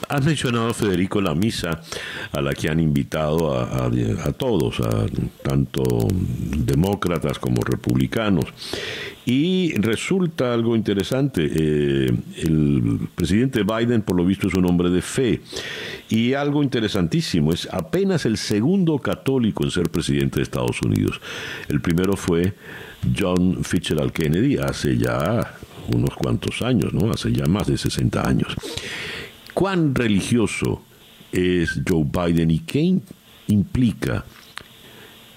Has mencionado, Federico, la misa a la que han invitado a, todos, a tanto demócratas como republicanos. Y resulta algo interesante, eh, el presidente Biden por lo visto es un hombre de fe. Y algo interesantísimo, es apenas el segundo católico en ser presidente de Estados Unidos. El primero fue John Fitzgerald Kennedy hace ya unos cuantos años, ¿no? Hace ya más de 60 años. ¿Cuán religioso es Joe Biden y qué implica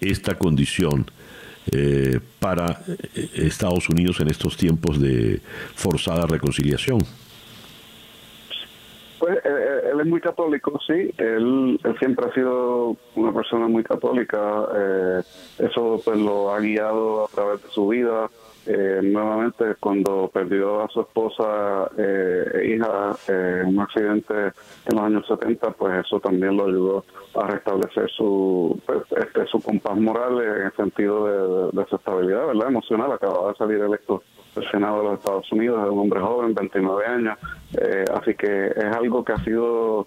esta condición eh, para eh, Estados Unidos en estos tiempos de forzada reconciliación? Pues eh, eh, él es muy católico, sí. Él, él siempre ha sido una persona muy católica. eh, eso pues lo ha guiado a través de su vida. Eh, nuevamente, cuando perdió a su esposa eh, e hija eh, en un accidente en los años 70, pues eso también lo ayudó a restablecer su pues, este, su compás moral en el sentido de, su estabilidad, ¿verdad? Emocional. Acababa de salir electo del Senado de los Estados Unidos, es un hombre joven, 29 años, eh, así que es algo que ha sido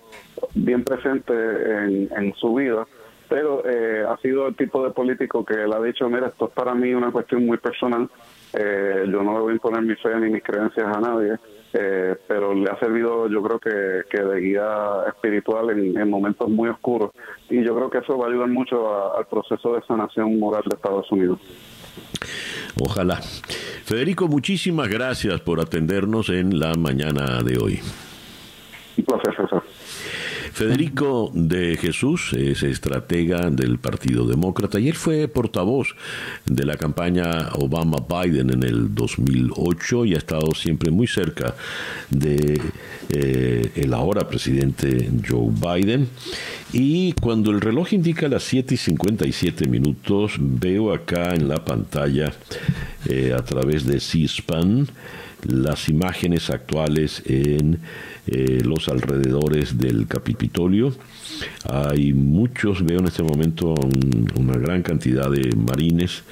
bien presente en, en su vida, pero eh, ha sido el tipo de político que él ha dicho, mira, esto es para mí una cuestión muy personal, eh, yo no le voy a imponer mi fe ni mis creencias a nadie, eh, pero le ha servido yo creo que, que de guía espiritual en, momentos muy oscuros y yo creo que eso va a ayudar mucho al proceso de sanación moral de Estados Unidos. Ojalá. Federico, muchísimas gracias por atendernos en la mañana de hoy. Federico de Jesús es estratega del Partido Demócrata y él fue portavoz de la campaña Obama-Biden en el 2008 y ha estado siempre muy cerca de eh, el ahora presidente Joe Biden. Y cuando el reloj indica las 7 y 57 minutos, veo acá en la pantalla eh, a través de C-SPAN las imágenes actuales en eh, los alrededores del Capitolio. Hay muchos, veo en este momento una gran cantidad de marines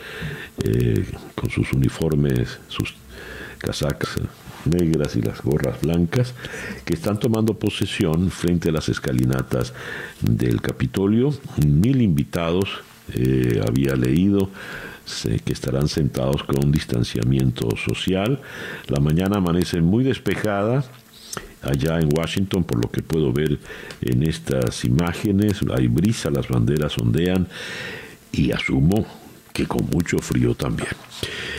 eh, con sus uniformes, sus casacas negras y las gorras blancas que están tomando posesión frente a las escalinatas del Capitolio. Mil invitados, eh, había leído, que estarán sentados con un distanciamiento social. La mañana amanece muy despejada allá en Washington, por lo que puedo ver en estas imágenes. Hay brisa, las banderas ondean y asumo que con mucho frío también.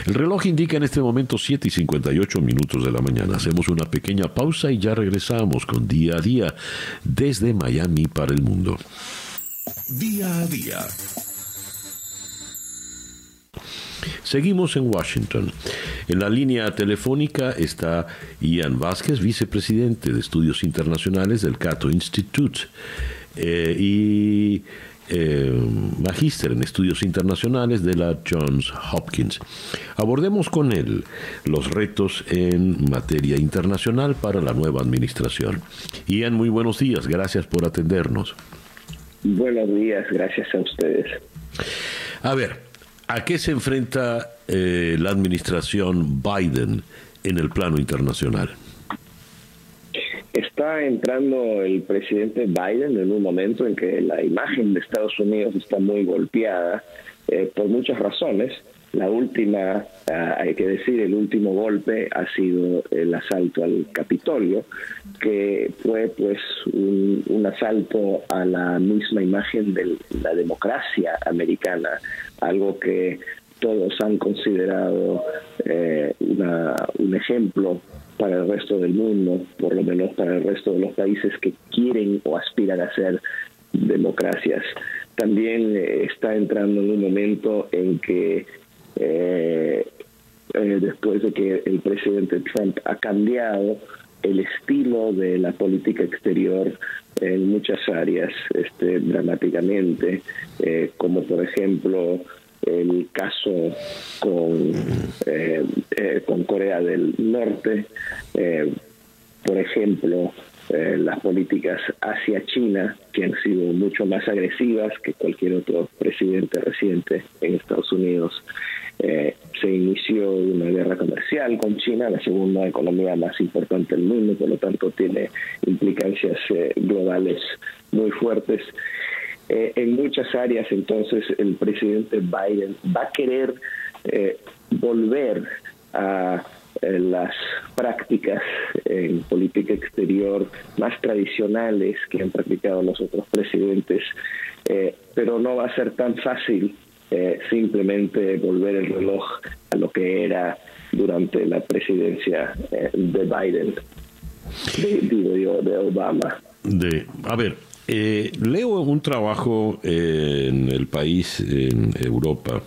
El reloj indica en este momento 7 y 58 minutos de la mañana. Hacemos una pequeña pausa y ya regresamos con día a día desde Miami para el mundo. Día a día Seguimos en Washington. En la línea telefónica está Ian Vázquez, vicepresidente de Estudios Internacionales del Cato Institute eh, y eh, magíster en Estudios Internacionales de la Johns Hopkins. Abordemos con él los retos en materia internacional para la nueva administración. Ian, muy buenos días, gracias por atendernos. Buenos días, gracias a ustedes. A ver, ¿A qué se enfrenta eh, la administración Biden en el plano internacional? Está entrando el presidente Biden en un momento en que la imagen de Estados Unidos está muy golpeada eh, por muchas razones. La última, ah, hay que decir, el último golpe ha sido el asalto al Capitolio, que fue pues un, un asalto a la misma imagen de la democracia americana, algo que todos han considerado eh, un ejemplo para el resto del mundo, por lo menos para el resto de los países que quieren o aspiran a ser democracias. También eh, está entrando en un momento en que eh, después de que el presidente Trump ha cambiado el estilo de la política exterior en muchas áreas este, dramáticamente, eh, como por ejemplo el caso con, con Corea del Norte, por ejemplo, las políticas hacia China, que han sido mucho más agresivas que cualquier otro presidente reciente en Estados Unidos. Eh, se inició una guerra comercial con China, la segunda economía más importante del mundo, por lo tanto tiene implicancias eh, globales muy fuertes. Eh, en muchas áreas, entonces, el presidente Biden va a querer volver a las prácticas en política exterior más tradicionales que han practicado los otros presidentes, pero no va a ser tan fácil eh, simplemente volver el reloj a lo que era durante la presidencia eh, de Biden, de, de Obama. De, a ver, eh, leo un trabajo en el país, en Europa,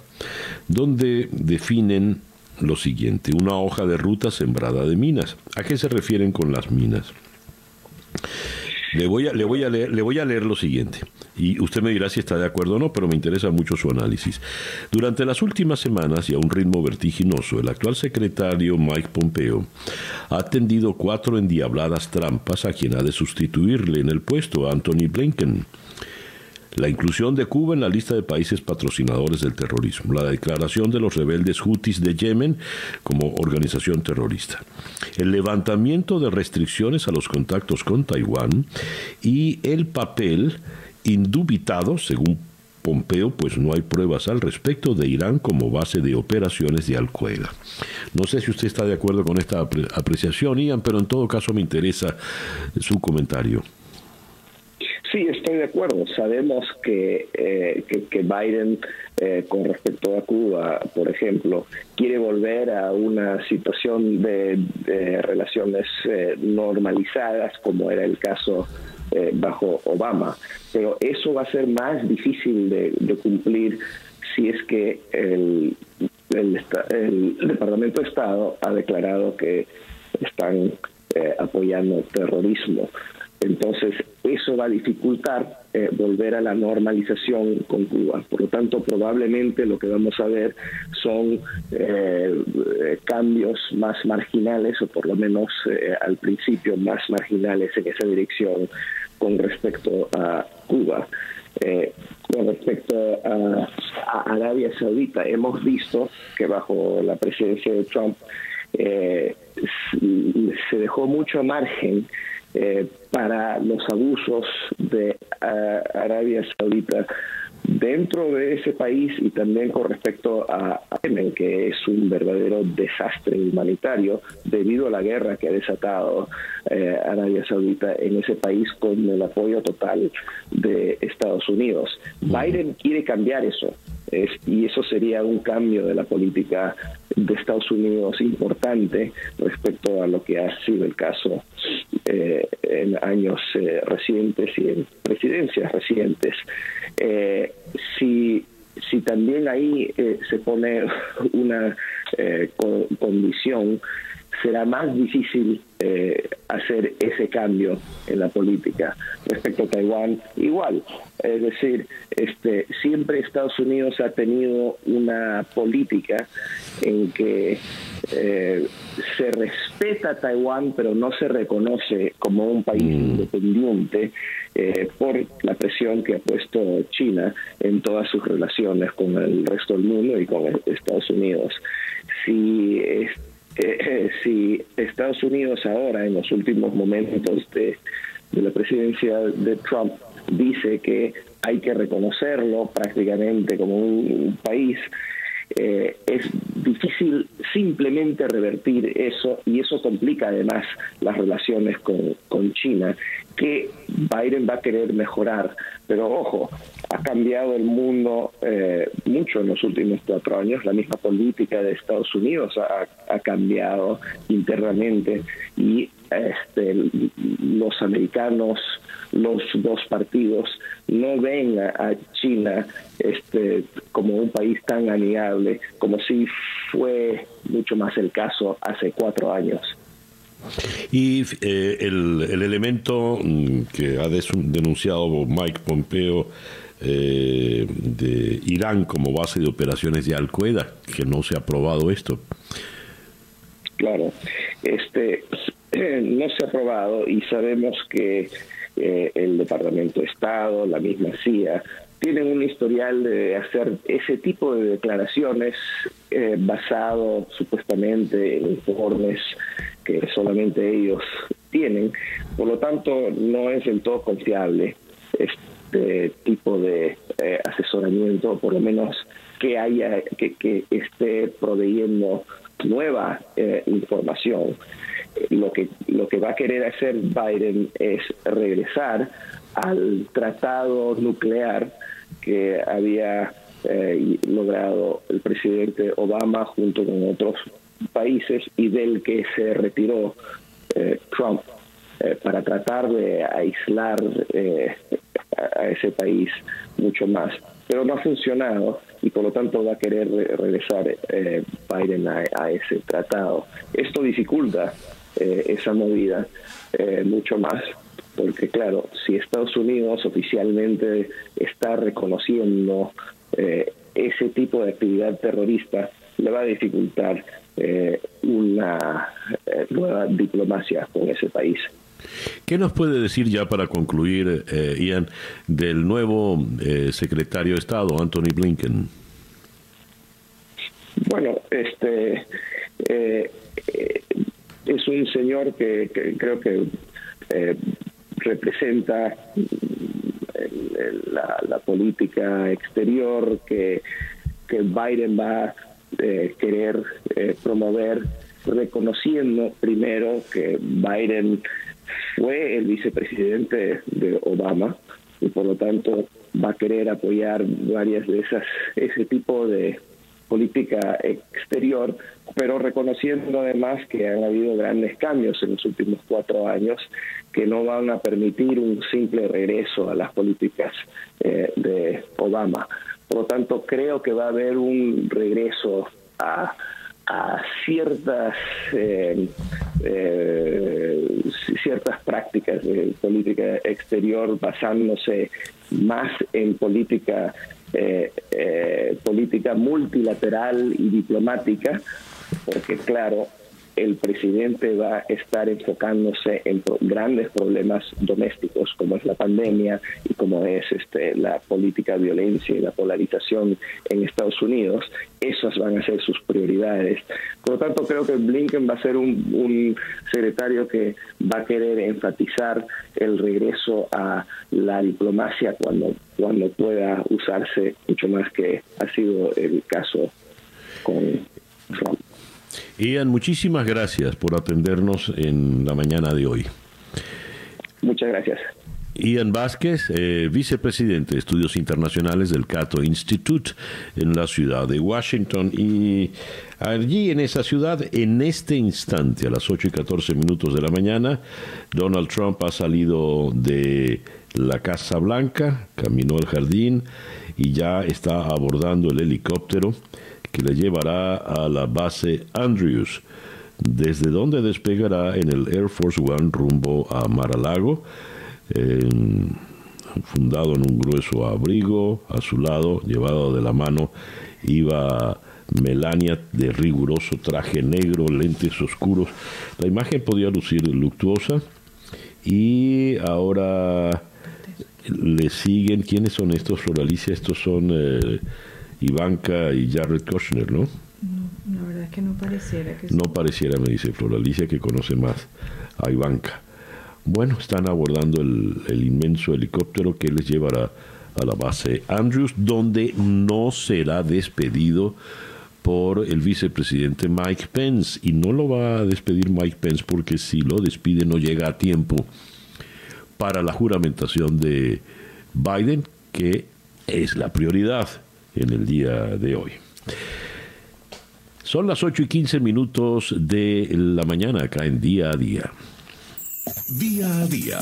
donde definen lo siguiente, una hoja de ruta sembrada de minas. ¿A qué se refieren con las minas? Le voy a, le voy a, leer, le voy a leer lo siguiente. Y usted me dirá si está de acuerdo o no, pero me interesa mucho su análisis. Durante las últimas semanas y a un ritmo vertiginoso, el actual secretario Mike Pompeo ha tendido cuatro endiabladas trampas a quien ha de sustituirle en el puesto, Anthony Blinken la inclusión de Cuba en la lista de países patrocinadores del terrorismo, la declaración de los rebeldes hutis de Yemen como organización terrorista, el levantamiento de restricciones a los contactos con Taiwán y el papel indubitado, según Pompeo, pues no hay pruebas al respecto de Irán como base de operaciones de Al-Qaeda. No sé si usted está de acuerdo con esta apreciación, Ian, pero en todo caso me interesa su comentario. Sí, estoy de acuerdo. Sabemos que, eh, que, Biden, eh, con respecto a Cuba, por ejemplo, quiere volver a una situación de, relaciones eh, normalizadas, como era el caso bajo Obama. Pero eso va a ser más difícil de, cumplir si es que el, el, el, Departamento de Estado ha declarado que están apoyando terrorismo. Entonces, eso va a dificultar eh, volver a la normalización con Cuba. Por lo tanto, probablemente lo que vamos a ver son eh, cambios más marginales, o por lo menos eh, al principio más marginales en esa dirección con respecto a Cuba. con respecto a, Arabia Saudita, hemos visto que bajo la presidencia de Trump se dejó mucho margen eh, para los abusos de eh, Arabia Saudita dentro de ese país y también con respecto a, Yemen, que es un verdadero desastre humanitario debido a la guerra que ha desatado eh, Arabia Saudita en ese país con el apoyo total de Estados Unidos. Biden quiere cambiar eso y eso sería un cambio de la política de Estados Unidos importante respecto a lo que ha sido el caso eh, en años eh, recientes y en presidencias recientes. Eh, si, si también ahí se pone una condición será más difícil eh, hacer ese cambio en la política. Respecto a Taiwán, igual. Es decir, este, siempre Estados Unidos ha tenido una política en que eh, se respeta a Taiwán, pero no se reconoce como un país mm. independiente eh, por la presión que ha puesto China en todas sus relaciones con el resto del mundo y con Estados Unidos. Si eh, si Estados Unidos ahora, en los últimos momentos de, la presidencia de Trump, dice que hay que reconocerlo prácticamente como un país, eh, es difícil simplemente revertir eso y eso complica además las relaciones con, con China, que Biden va a querer mejorar. Pero ojo, ha cambiado el mundo eh, mucho en los últimos cuatro años. La misma política de Estados Unidos ha, ha cambiado internamente y este, los americanos, los dos partidos, no ven a, China este, como un país tan amigable como si fue mucho más el caso hace cuatro años. Y eh, el, el, elemento mm, que ha denunciado Mike Pompeo eh, de Irán como base de operaciones de Al-Qaeda, que no se ha aprobado esto. Claro, este no se ha aprobado y sabemos que eh, el Departamento de Estado, la misma CIA, tienen un historial de hacer ese tipo de declaraciones eh, basado supuestamente en informes que solamente ellos tienen. Por lo tanto, no es del todo confiable este tipo de eh, asesoramiento, por lo menos que haya que, que esté proveyendo nueva eh, información. Lo que, lo que va a querer hacer Biden es regresar al tratado nuclear que había eh, logrado el presidente Obama junto con otros países y del que se retiró eh, Trump para tratar de aislar a ese país mucho más. Pero no ha funcionado y por lo tanto va a querer regresar eh, Biden a, ese tratado. Esto dificulta eh, esa movida eh, mucho más, porque claro, si Estados Unidos oficialmente está reconociendo ese tipo de actividad terrorista, le va a dificultar una nueva diplomacia con ese país. ¿Qué nos puede decir ya para concluir, eh, Ian, del nuevo eh, secretario de Estado, Anthony Blinken? Bueno, este eh, es un señor que, creo que representa la, política exterior que, que Biden va a eh, querer eh, promover, reconociendo primero que Biden fue el vicepresidente de Obama y por lo tanto va a querer apoyar varias de esas ese tipo de política exterior, pero reconociendo además que han habido grandes cambios en los últimos cuatro años que no van a permitir un simple regreso a las políticas eh, de Obama. Por lo tanto, creo que va a haber un regreso a, ciertas eh, eh, ciertas prácticas de política exterior basándose más en política eh, eh, política multilateral y diplomática, porque claro, el presidente va a estar enfocándose en grandes problemas domésticos como es la pandemia y como es este, la política de violencia y la polarización en Estados Unidos. Esas van a ser sus prioridades. Por lo tanto, creo que Blinken va a ser un, un secretario que va a querer enfatizar el regreso a la diplomacia cuando, cuando pueda usarse mucho más que ha sido el caso con Trump. Ian, muchísimas gracias por atendernos en la mañana de hoy. Muchas gracias. Ian Vázquez, eh, vicepresidente de Estudios Internacionales del Cato Institute en la ciudad de Washington. Y allí en esa ciudad, en este instante, a las 8 y 14 minutos de la mañana, Donald Trump ha salido de la Casa Blanca, caminó al jardín y ya está abordando el helicóptero que le llevará a la base Andrews, desde donde despegará en el Air Force One rumbo a Mar-a-Lago, fundado en un grueso abrigo, a su lado, llevado de la mano, iba Melania de riguroso traje negro, lentes oscuros. La imagen podía lucir luctuosa y ahora le siguen, ¿quiénes son estos, Floralicia? Estos son... Eh, Ivanka y Jared Kushner, ¿no? No, la verdad es que no pareciera que... No pareciera, me dice Floralicia, que conoce más a Ivanka. Bueno, están abordando el, inmenso helicóptero que les llevará a la base Andrews, donde no será despedido por el vicepresidente Mike Pence. Y no lo va a despedir Mike Pence porque si lo despide no llega a tiempo para la juramentación de Biden, que es la prioridad en el día de hoy. Son las 8 y 15 minutos de la mañana acá en Día a Día. Día a Día.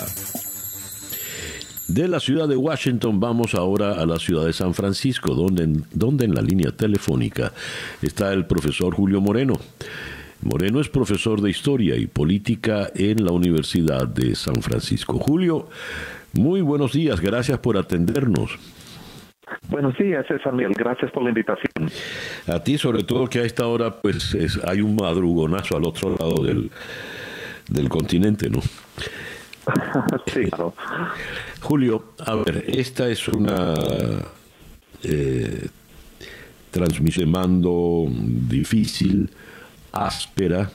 De la ciudad de Washington vamos ahora a la ciudad de San Francisco, donde, donde en la línea telefónica está el profesor Julio Moreno. Moreno es profesor de Historia y Política en la Universidad de San Francisco. Julio, muy buenos días, gracias por atendernos. Buenos días, César Miguel. Gracias por la invitación. A ti, sobre todo que a esta hora, pues hay un madrugonazo al otro lado del, del continente, ¿no? sí, claro. Julio, a ver, esta es una eh, transmisión de mando difícil, áspera.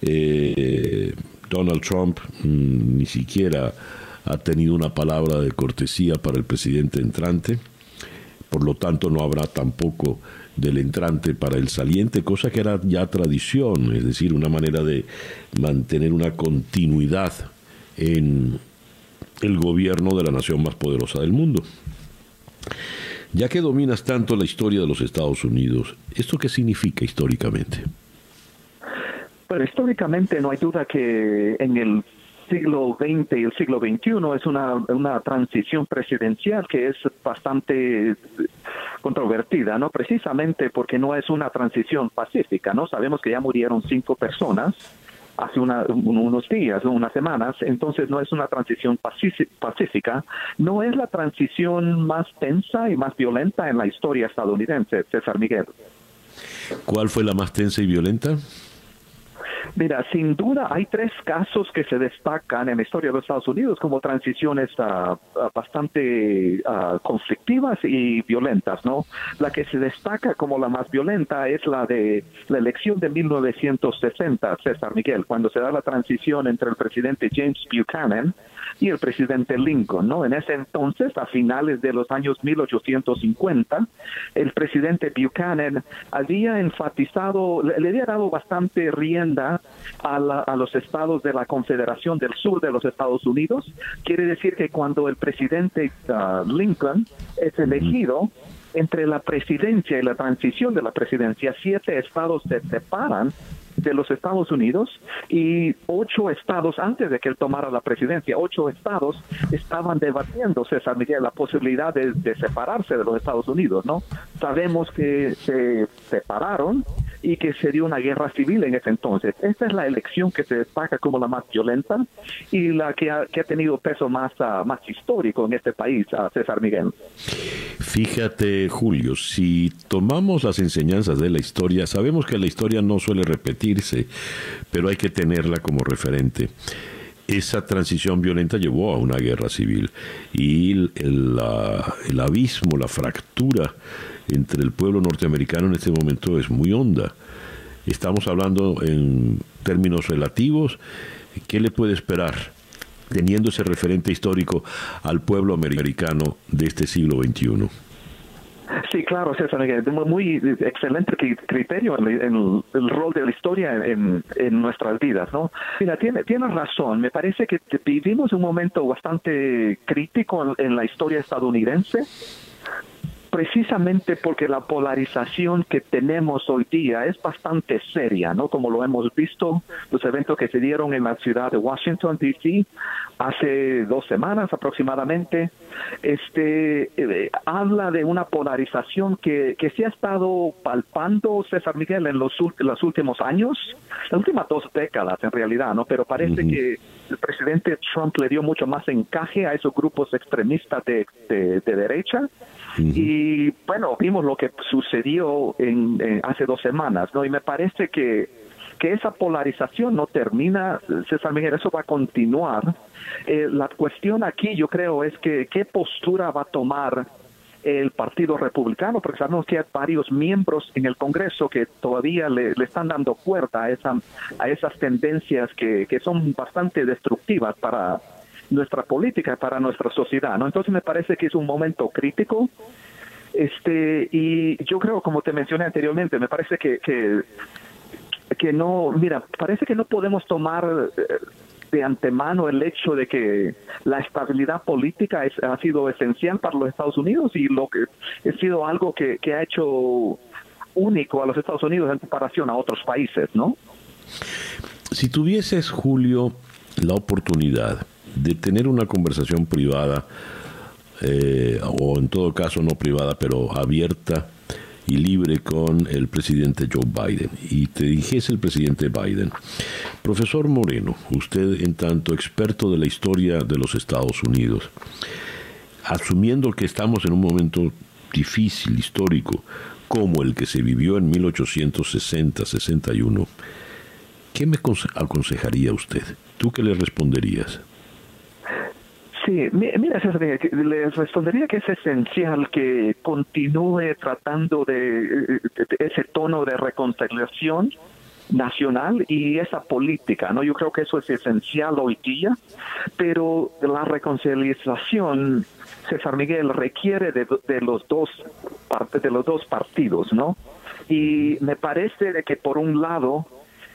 Eh, Donald Trump mm, ni siquiera ha tenido una palabra de cortesía para el presidente entrante por lo tanto no habrá tampoco del entrante para el saliente, cosa que era ya tradición, es decir, una manera de mantener una continuidad en el gobierno de la nación más poderosa del mundo. Ya que dominas tanto la historia de los Estados Unidos, ¿esto qué significa históricamente? Pero históricamente no hay duda que en el siglo XX y el siglo XXI es una, una transición presidencial que es bastante controvertida, ¿no? Precisamente porque no es una transición pacífica, ¿no? Sabemos que ya murieron cinco personas hace unos días, unas semanas, entonces no es una transición pacífica, no es la transición más tensa y más violenta en la historia estadounidense, César Miguel. ¿Cuál fue la más tensa y violenta? Mira, sin duda hay tres casos que se destacan en la historia de los Estados Unidos como transiciones uh, bastante uh, conflictivas y violentas, ¿no? La que se destaca como la más violenta es la de la elección de 1960, César Miguel, cuando se da la transición entre el presidente James Buchanan y el presidente Lincoln, ¿no? En ese entonces, a finales de los años 1850, el presidente Buchanan había enfatizado, le había dado bastante rienda a, a los estados de la Confederación del Sur de los Estados Unidos. Quiere decir que cuando el presidente uh, Lincoln es elegido, entre la presidencia y la transición de la presidencia, siete estados se separan de los Estados Unidos y ocho estados antes de que él tomara la presidencia, ocho estados estaban debatiendo, César Miguel, la posibilidad de, de separarse de los Estados Unidos, ¿no? Sabemos que se separaron y que se dio una guerra civil en ese entonces. Esta es la elección que se destaca como la más violenta y la que ha, que ha tenido peso más, uh, más histórico en este país, uh, César Miguel. Fíjate, Julio, si tomamos las enseñanzas de la historia, sabemos que la historia no suele repetirse, pero hay que tenerla como referente esa transición violenta llevó a una guerra civil y el, el, el, abismo, la fractura entre el pueblo norteamericano en este momento es muy honda. Estamos hablando en términos relativos. ¿Qué le puede esperar teniendo ese referente histórico al pueblo americano de este siglo XXI? Sí, claro, César, muy excelente criterio en, el, rol de la historia en, nuestras vidas, ¿no? Mira, tiene, tiene razón, me parece que vivimos un momento bastante crítico en la historia estadounidense precisamente porque la polarización que tenemos hoy día es bastante seria, ¿no? Como lo hemos visto, los eventos que se dieron en la ciudad de Washington, D.C., hace dos semanas aproximadamente, este, eh, habla de una polarización que, que se ha estado palpando, César Miguel, en los, los últimos años, las últimas dos décadas en realidad, ¿no? Pero parece uh -huh. que el presidente Trump le dio mucho más encaje a esos grupos extremistas de, de, de derecha y bueno, vimos lo que sucedió en, hace dos semanas, ¿no? Y me parece que, que esa polarización no termina, César Miguel, eso va a continuar. Eh, la cuestión aquí, yo creo, es que qué postura va a tomar el Partido Republicano, porque sabemos que hay varios miembros en el Congreso que todavía le, le están dando cuerda a, esa, a esas tendencias que, que son bastante destructivas para, nuestra política para nuestra sociedad, ¿no? Entonces me parece que es un momento crítico, este, y yo creo, como te mencioné anteriormente, me parece que, que, no, mira, parece que no podemos tomar de antemano el hecho de que la estabilidad política es, ha sido esencial para los Estados Unidos y lo que ha sido algo que, que ha hecho único a los Estados Unidos en comparación a otros países, ¿no? Si tuvieses, Julio, la oportunidad de tener una conversación privada, eh, o en todo caso no privada, pero abierta y libre con el presidente Joe Biden. Y te dijese el presidente Biden, profesor Moreno, usted en tanto experto de la historia de los Estados Unidos, asumiendo que estamos en un momento difícil, histórico, como el que se vivió en 1860-61, ¿qué me aconsejaría usted? ¿Tú qué le responderías? Sí, mira, César, les respondería que es esencial que continúe tratando de, ese tono de reconciliación nacional y esa política, ¿no? Yo creo que eso es esencial hoy día, pero la reconciliación, César Miguel, requiere de, de los dos de los dos partidos, ¿no? Y me parece de que por un lado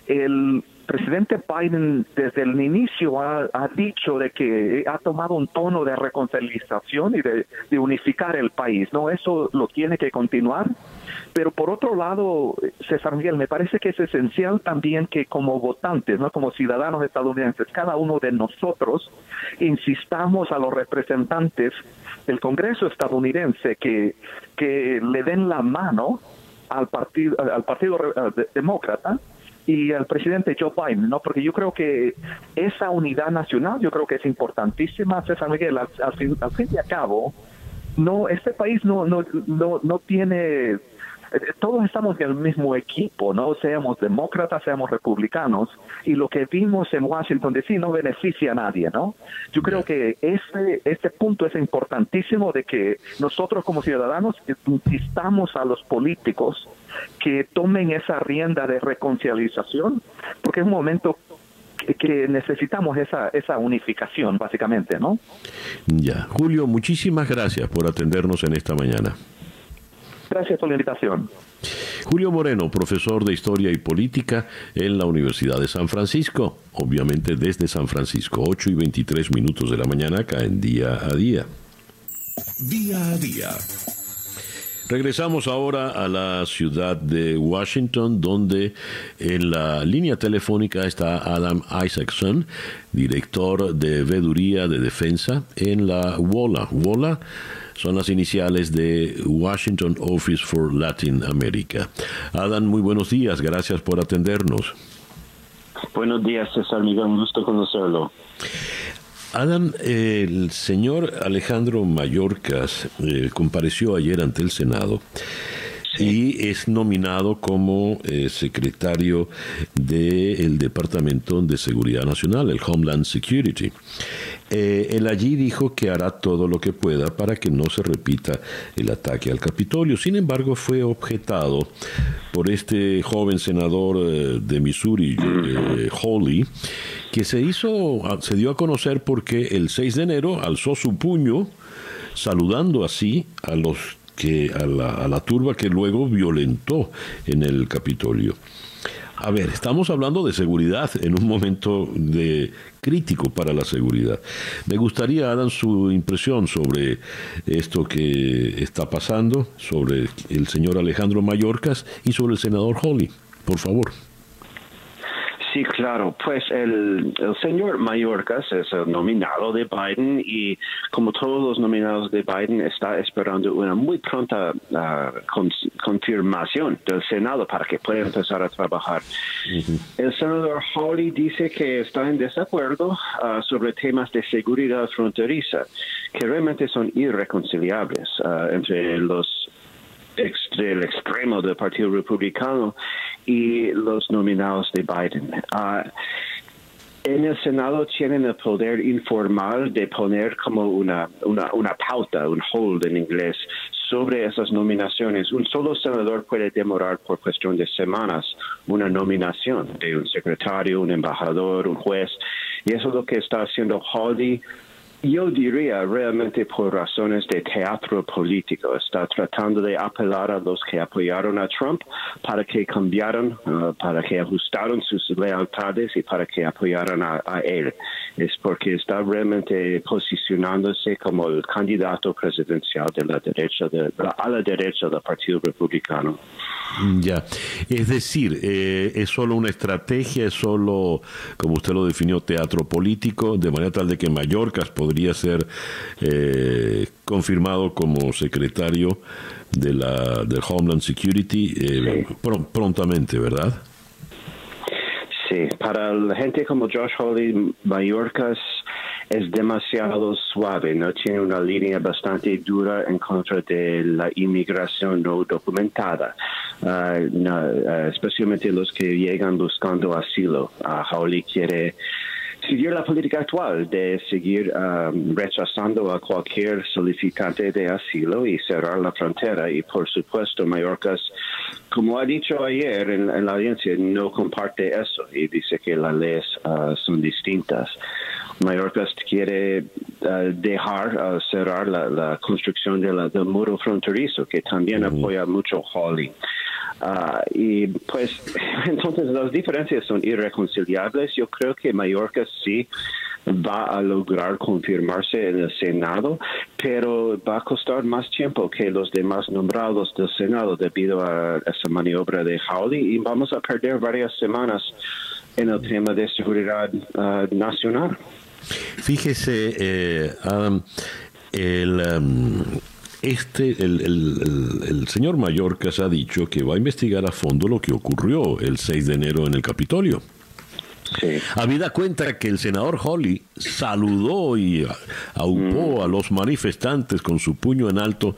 el presidente Biden desde el inicio ha, dicho de que ha tomado un tono de reconciliación y de, de, unificar el país, ¿no? Eso lo tiene que continuar. Pero por otro lado, César Miguel, me parece que es esencial también que como votantes, ¿no? Como ciudadanos estadounidenses, cada uno de nosotros insistamos a los representantes del Congreso estadounidense que, que le den la mano al partido, al partido demócrata y al presidente Joe Biden, ¿no? Porque yo creo que esa unidad nacional, yo creo que es importantísima, César Miguel, al, fin, al fin y al cabo, no, este país no, no, no, no tiene todos estamos en el mismo equipo, ¿no? Seamos demócratas, seamos republicanos, y lo que vimos en Washington DC no beneficia a nadie, ¿no? Yo creo que este, este punto es importantísimo de que nosotros como ciudadanos insistamos a los políticos que tomen esa rienda de reconciliación, porque es un momento que, que necesitamos esa, esa unificación, básicamente, ¿no? Ya. Julio, muchísimas gracias por atendernos en esta mañana. Gracias por la invitación. Julio Moreno, profesor de Historia y Política en la Universidad de San Francisco, obviamente desde San Francisco, 8 y 23 minutos de la mañana acá en Día a Día. Día a día. Regresamos ahora a la ciudad de Washington, donde en la línea telefónica está Adam Isaacson, director de Veduría de Defensa en la WOLA. WOLA son las iniciales de Washington Office for Latin America. Adam, muy buenos días, gracias por atendernos. Buenos días, César Miguel, un gusto conocerlo. Adam, el señor Alejandro Mayorkas eh, compareció ayer ante el Senado y es nominado como eh, secretario del Departamento de Seguridad Nacional, el Homeland Security. Eh, él allí dijo que hará todo lo que pueda para que no se repita el ataque al Capitolio. Sin embargo, fue objetado por este joven senador eh, de Missouri, Hawley, que se hizo, se dio a conocer porque el 6 de enero alzó su puño saludando así a los que a la, a la turba que luego violentó en el Capitolio. A ver, estamos hablando de seguridad en un momento de crítico para la seguridad. Me gustaría, Adam, su impresión sobre esto que está pasando, sobre el señor Alejandro Mayorkas y sobre el senador Holly. Por favor. Sí, claro. Pues el, el señor Mayorkas es el nominado de Biden y como todos los nominados de Biden está esperando una muy pronta uh, con, confirmación del Senado para que pueda empezar a trabajar. El senador Hawley dice que está en desacuerdo uh, sobre temas de seguridad fronteriza que realmente son irreconciliables uh, entre los del extremo del Partido Republicano y los nominados de Biden. Uh, en el Senado tienen el poder informal de poner como una, una, una pauta, un hold en inglés, sobre esas nominaciones. Un solo senador puede demorar por cuestión de semanas una nominación de un secretario, un embajador, un juez. Y eso es lo que está haciendo Hawley yo diría realmente por razones de teatro político. Está tratando de apelar a los que apoyaron a Trump para que cambiaran, uh, para que ajustaran sus lealtades y para que apoyaran a, él. Es porque está realmente posicionándose como el candidato presidencial de la derecha, de, a la derecha del Partido Republicano. Ya, es decir, eh, es solo una estrategia, es solo, como usted lo definió, teatro político, de manera tal de que Mallorca podría ser eh, confirmado como secretario de la del Homeland Security eh, Sí. pr- prontamente, ¿verdad? Sí, para la gente como Josh Hawley, Mallorca es demasiado suave, no tiene una línea bastante dura en contra de la inmigración no documentada, Ah, no, especialmente los que llegan buscando asilo. Ah, Hawley quiere seguir la política actual de seguir um, rechazando a cualquier solicitante de asilo y cerrar la frontera. Y por supuesto, Mallorca, como ha dicho ayer en, en la audiencia, no comparte eso y dice que las leyes uh, son distintas. Mallorca quiere uh, dejar uh, cerrar la, la construcción de la, del muro fronterizo, que también apoya mucho Hawley. Uh, y pues entonces las diferencias son irreconciliables. Yo creo que Mallorca sí va a lograr confirmarse en el Senado, pero va a costar más tiempo que los demás nombrados del Senado debido a esa maniobra de Hawley y vamos a perder varias semanas en el tema de seguridad uh, nacional. Fíjese, eh, Adam, el, um, este, el, el, el, el, señor Mallorcas ha dicho que va a investigar a fondo lo que ocurrió el 6 de enero en el Capitolio. Sí. Habida cuenta que el senador Holly saludó y aupó mm. a los manifestantes con su puño en alto,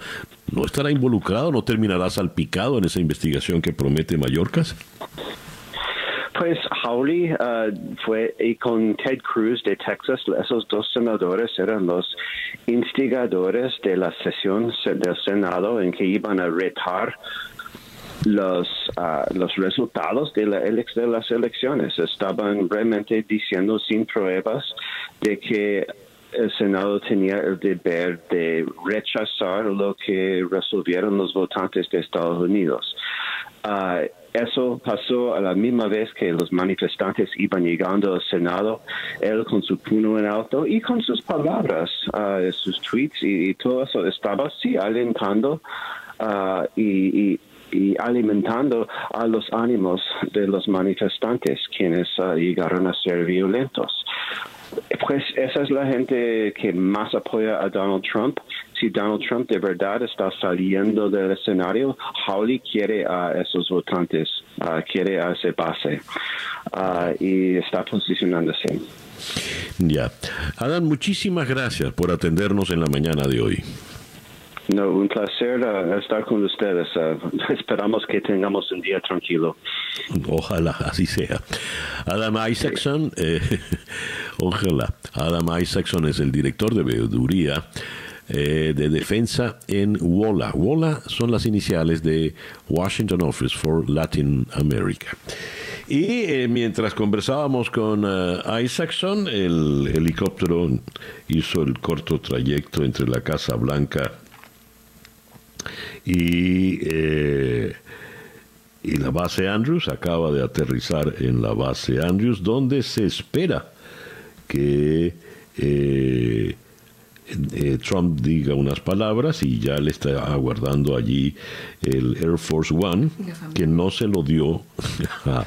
¿no estará involucrado, no terminará salpicado en esa investigación que promete Mallorcas? Pues Hawley uh, fue y con Ted Cruz de Texas, esos dos senadores eran los instigadores de la sesión del Senado en que iban a retar los, ah, los resultados de, la, de las elecciones. Estaban realmente diciendo sin pruebas de que el Senado tenía el deber de rechazar lo que resolvieron los votantes de Estados Unidos. Ah, eso pasó a la misma vez que los manifestantes iban llegando al Senado, él con su puño en alto y con sus palabras, uh, sus tweets y, todo eso estaba sí alentando uh, y, alimentando a los ánimos de los manifestantes, quienes llegaron a ser violentos. Pues esa es la gente que más apoya a Donald Trump. Si Donald Trump de verdad está saliendo del escenario, Howley quiere a esos votantes, uh, quiere a ese base uh, y está posicionándose. Ya. Adam, muchísimas gracias por atendernos en la mañana de hoy. No, un placer uh, estar con ustedes. Uh, esperamos que tengamos un día tranquilo. Ojalá así sea. Adam Isaacson, eh, ojalá. Adam Isaacson es el director de veeduría eh, de defensa en WOLA. WOLA son las iniciales de Washington Office for Latin America. Y eh, mientras conversábamos con Isaacson, el helicóptero hizo el corto trayecto entre la Casa Blanca y, eh, y la base Andrews acaba de aterrizar en la base Andrews, donde se espera que eh, eh, Trump diga unas palabras y ya le está aguardando allí el Air Force One, que no se lo dio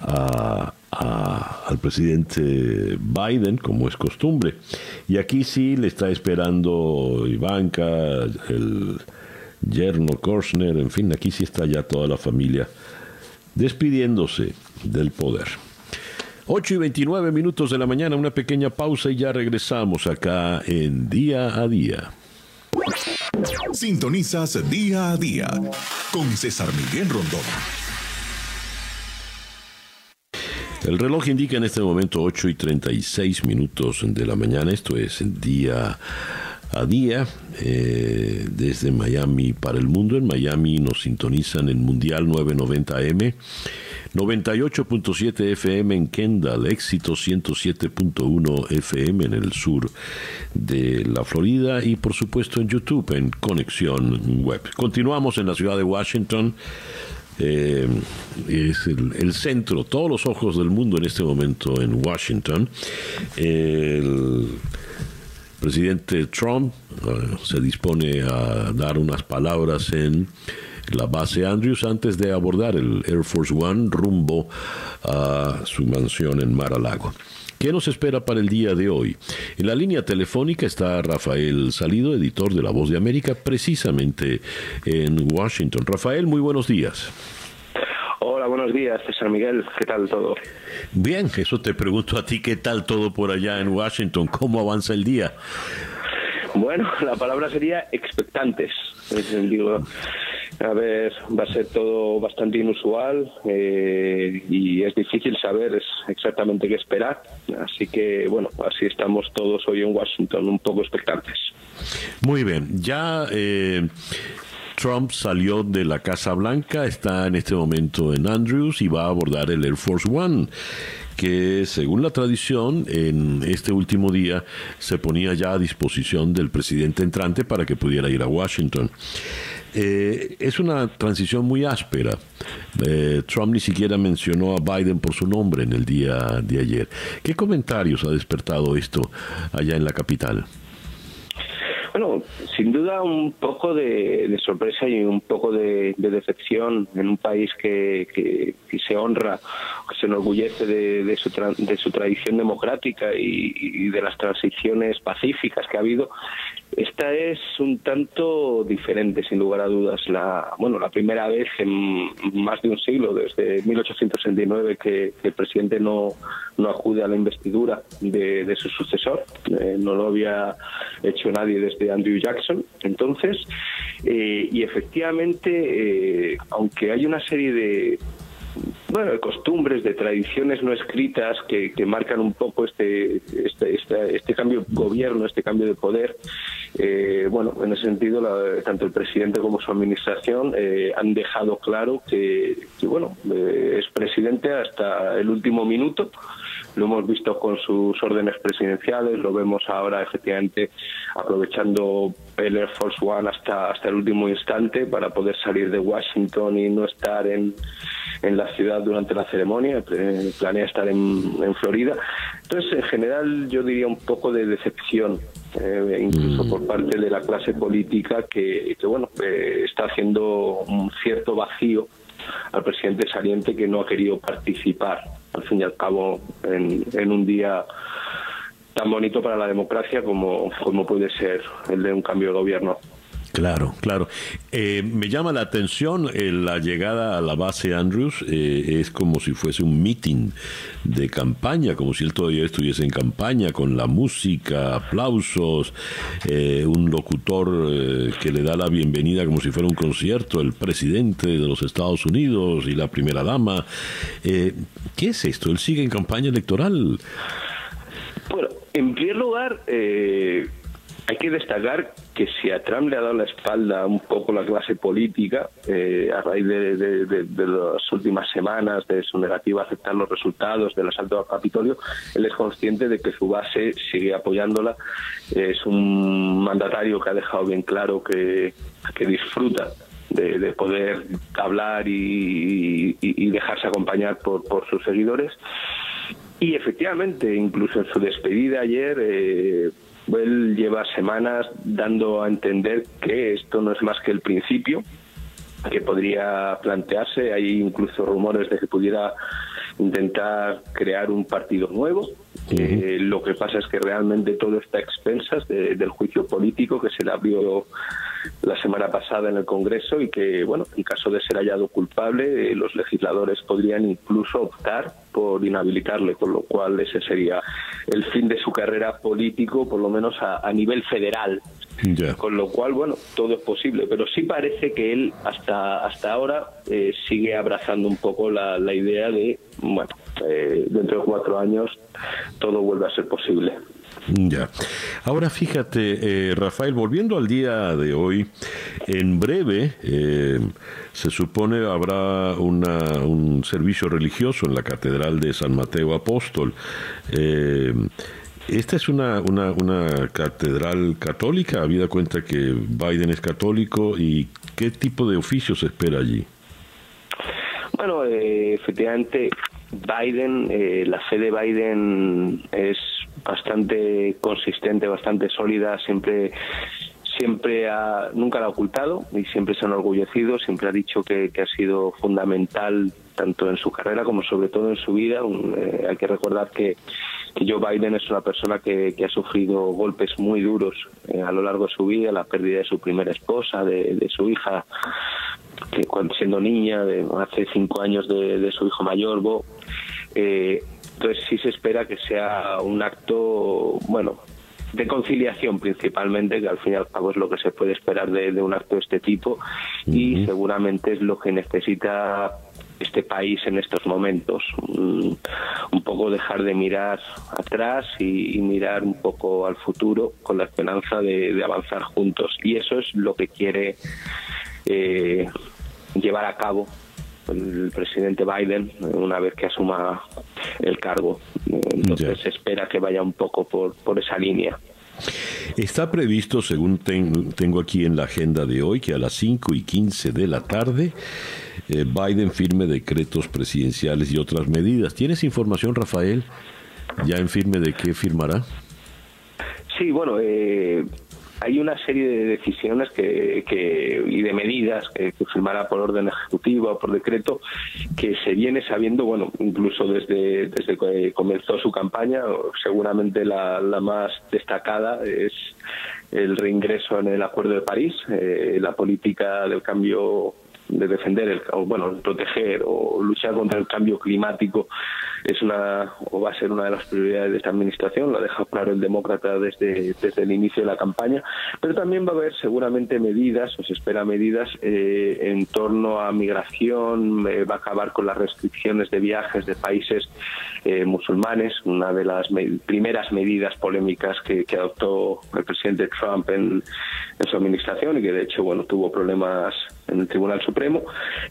al presidente Biden, como es costumbre. Y aquí sí le está esperando Ivanka, el yerno Korsner, en fin, aquí sí está ya toda la familia despidiéndose del poder. 8 y 29 minutos de la mañana, una pequeña pausa y ya regresamos acá en Día a Día. Sintonizas Día a Día con César Miguel Rondón. El reloj indica en este momento 8 y 36 minutos de la mañana, esto es Día a día eh, desde Miami para el mundo. En Miami nos sintonizan en Mundial 990M. 98.7 FM en Kendall, éxito 107.1 FM en el sur de la Florida y por supuesto en YouTube en Conexión Web. Continuamos en la ciudad de Washington. Eh, es el, centro, todos los ojos del mundo en este momento en Washington. Presidente Trump eh, se dispone a dar unas palabras en la base Andrews antes de abordar el Air Force One rumbo a su mansión en Mar-a-Lago. ¿Qué nos espera para el día de hoy? En la línea telefónica está Rafael Salido, editor de La Voz de América, precisamente en Washington. Rafael, muy buenos días. Hola, buenos días, César Miguel. ¿Qué tal todo? Bien, eso te pregunto a ti, ¿qué tal todo por allá en Washington? ¿Cómo avanza el día? Bueno, la palabra sería expectantes. Digo, a ver, va a ser todo bastante inusual eh, y es difícil saber exactamente qué esperar. Así que, bueno, así estamos todos hoy en Washington, un poco expectantes. Muy bien, ya eh, Trump salió de la Casa Blanca, está en este momento en Andrews y va a abordar el Air Force One que según la tradición en este último día se ponía ya a disposición del presidente entrante para que pudiera ir a Washington. Eh, es una transición muy áspera. Eh, Trump ni siquiera mencionó a Biden por su nombre en el día de ayer. ¿Qué comentarios ha despertado esto allá en la capital? Bueno, sin duda un poco de, sorpresa y un poco de, decepción en un país que, que, se honra, que se enorgullece de, su, de su tradición democrática y, de las transiciones pacíficas que ha habido. Esta es un tanto diferente, sin lugar a dudas. La, bueno, la primera vez en más de un siglo, desde 1869, que, el presidente no, no acude a la investidura de, su sucesor. Eh, no lo había hecho nadie desde Andrew Jackson. Entonces, eh, y efectivamente, eh, aunque hay una serie de, bueno, de costumbres, de tradiciones no escritas que, marcan un poco este, este, este, este, cambio de gobierno, este cambio de poder, Eh, bueno, en ese sentido, la- tanto el presidente como su administración eh, han dejado claro que, bueno, eh, es presidente hasta el último minuto. Lo hemos visto con sus órdenes presidenciales, lo vemos ahora efectivamente aprovechando el Air Force One hasta, hasta el último instante para poder salir de Washington y no estar en, en la ciudad durante la ceremonia, planea estar en, en Florida. Entonces, en general, yo diría un poco de decepción, eh, incluso por parte de la clase política, que, que, bueno, eh, está haciendo un cierto vacío al presidente saliente que no ha querido participar, al fin y al cabo, en, en un día tan bonito para la democracia como, como puede ser el de un cambio de gobierno. Claro, claro. Eh, me llama la atención eh, la llegada a la base Andrews. eh, es como si fuese un meeting de campaña, como si él todavía estuviese en campaña, con la música, aplausos, eh, un locutor eh, que le da la bienvenida como si fuera un concierto, el presidente de los Estados Unidos y la primera dama. ¿Qué es esto? Él sigue en campaña electoral. Bueno, en primer lugar, eh, hay que destacar que si a Trump le ha dado la espalda un poco la clase política, eh, a raíz de, las últimas semanas, de su negativa a aceptar los resultados del asalto al Capitolio, él es consciente de que su base sigue apoyándola. Es un mandatario que ha dejado bien claro que, disfruta de, de poder hablar y, y- y dejarse acompañar por, por sus seguidores. Y efectivamente, incluso en su despedida ayer, eh, él lleva semanas dando a entender que esto no es más que el principio, que podría plantearse. Hay incluso rumores de que pudiera intentar crear un partido nuevo. Eh, lo que pasa es que realmente todo está a expensas de- del juicio político que se le abrió la semana pasada en el Congreso y que, bueno, en caso de ser hallado culpable, eh, los legisladores podrían incluso optar por inhabilitarle, con lo cual ese sería el fin de su carrera político, por lo menos a, a nivel federal. Con lo cual, bueno, todo es posible, pero sí parece que él hasta hasta ahora eh, sigue abrazando un poco la, la idea de, bueno, eh, dentro de cuatro años todo vuelve a ser posible. Ya. Ahora fíjate, eh, Rafael, volviendo al día de hoy, en breve eh, se supone habrá una, un servicio religioso en la Catedral de San Mateo Apóstol. Eh, esta es una, una, una catedral católica, habida cuenta que Biden es católico, ¿y qué tipo de oficio se espera allí? Bueno, eh, efectivamente, Biden, eh, la fe de Biden es bastante consistente, bastante sólida, siempre siempre ha, nunca la ha ocultado y siempre se ha enorgullecido, siempre ha dicho que, que ha sido fundamental tanto en su carrera como sobre todo en su vida. Eh, hay que recordar que, que Joe Biden es una persona que, que ha sufrido golpes muy duros eh, a lo largo de su vida, la pérdida de su primera esposa, de, de su hija, que cuando siendo niña, de hace cinco años de, de su hijo mayor, Bo. Eh, entonces sí se espera que sea un acto, bueno, de conciliación principalmente, que al fin y al cabo es lo que se puede esperar de, de un acto de este tipo y seguramente es lo que necesita este país en estos momentos. Un, un poco dejar de mirar atrás y, y mirar un poco al futuro con la esperanza de, de avanzar juntos. Y eso es lo que quiere eh, llevar a cabo el presidente Biden una vez que asuma el cargo. Entonces se espera que vaya un poco por, por esa línea. Está previsto, según ten- tengo aquí en la agenda de hoy, que a las 5 y 15 de la tarde eh, Biden firme decretos presidenciales y otras medidas. ¿Tienes información, Rafael? ¿Ya en firme de qué firmará? Sí, bueno, eh, hay una serie de decisiones que, que- y de medidas que, firmará por orden ejecutiva o por decreto que se viene sabiendo, bueno, incluso desde, desde que comenzó su campaña, seguramente la, la más destacada es el reingreso en el Acuerdo de París, eh, la política del cambio de defender, el, o, bueno, proteger o luchar contra el cambio climático es una o va a ser una de las prioridades de esta administración, lo ha dejado claro el demócrata desde, desde el inicio de la campaña, pero también va a haber seguramente medidas, o se espera medidas eh, en torno a migración, eh, va a acabar con las restricciones de viajes de países eh, musulmanes, una de las primeras medidas polémicas que, adoptó el presidente Trump en, en su administración y que de hecho bueno tuvo problemas en el Tribunal Supremo.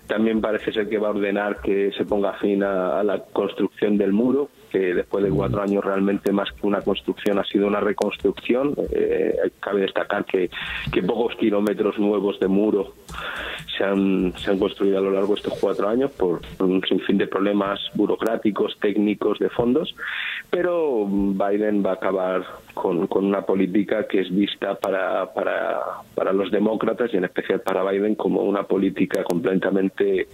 También parece ser que va a ordenar que se ponga fin a, la construcción del muro, que después de cuatro años realmente más que una construcción ha sido una reconstrucción. Eh, cabe destacar que, pocos kilómetros nuevos de muro se han, se han construido a lo largo de estos cuatro años por un sinfín de problemas burocráticos, técnicos, de fondos, pero Biden va a acabar con, con una política que es vista para, para, para los demócratas y en especial para Biden como una política completamente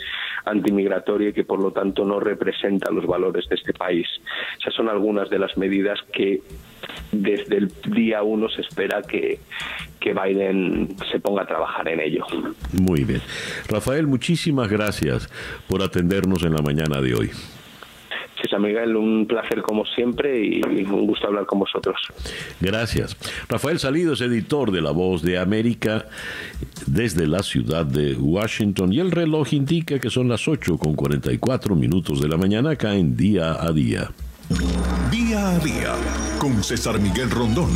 antimigratoria y que por lo tanto no representa los valores de este país. Esas son algunas de las medidas que desde el día uno se espera que, que Biden se ponga a trabajar en ello. Muy bien. Rafael, muchísimas gracias por atendernos en la mañana de hoy. San Miguel, un placer como siempre y un gusto hablar con vosotros. Gracias. Rafael Salido es editor de La Voz de América desde la ciudad de Washington y el reloj indica que son las 8 con 44 minutos de la mañana acá en Día a Día. Día a Día con César Miguel Rondón.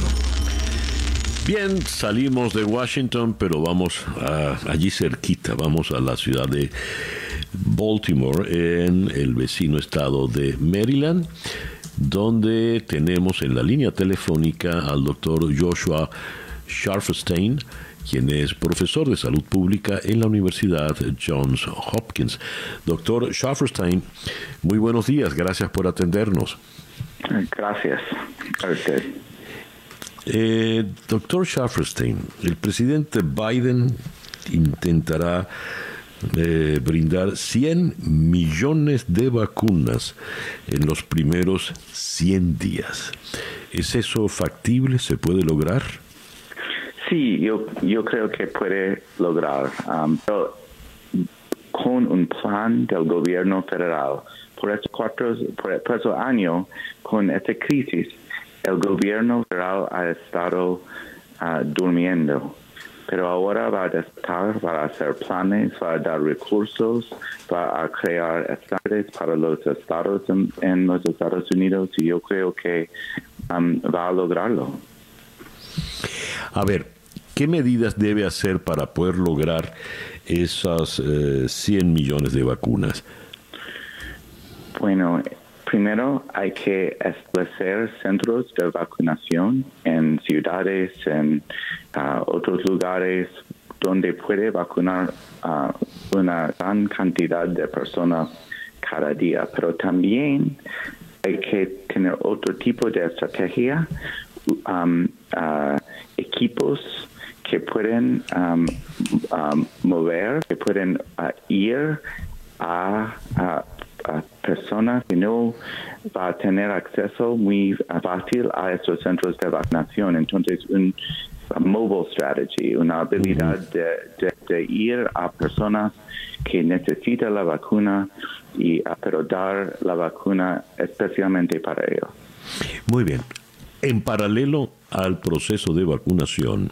Bien, salimos de Washington, pero vamos a, allí cerquita, vamos a la ciudad de Baltimore, en el vecino estado de Maryland, donde tenemos en la línea telefónica al doctor Joshua Scharfstein, quien es profesor de salud pública en la Universidad Johns Hopkins. Doctor Scharfstein, muy buenos días, gracias por atendernos. Gracias a usted. Eh, doctor Schafferstein, el presidente Biden intentará eh, brindar 100 millones de vacunas en los primeros 100 días. ¿Es eso factible? ¿Se puede lograr? Sí, yo, yo creo que puede lograr, um, pero con un plan del gobierno federal. Por estos cuatro, por, por ese año, con esta crisis, el gobierno federal ha estado uh, durmiendo, pero ahora va a estar, va a hacer planes, va a dar recursos, va a crear estándares para los estados en, los Estados Unidos y yo creo que um, va a lograrlo. A ver, ¿qué medidas debe hacer para poder lograr esas eh, 100 millones de vacunas? Bueno, Primero hay que establecer centros de vacunación en ciudades, en uh, otros lugares donde puede vacunar una gran cantidad de personas cada día. Pero también hay que tener otro tipo de estrategia, um, uh, equipos que pueden um, um, mover, que pueden ir a, a a personas que no va a tener acceso muy fácil a estos centros de vacunación. Entonces, un mobile strategy, una habilidad de, ir a personas que necesitan la vacuna y pero dar la vacuna especialmente para ellos. Muy bien. En paralelo al proceso de vacunación,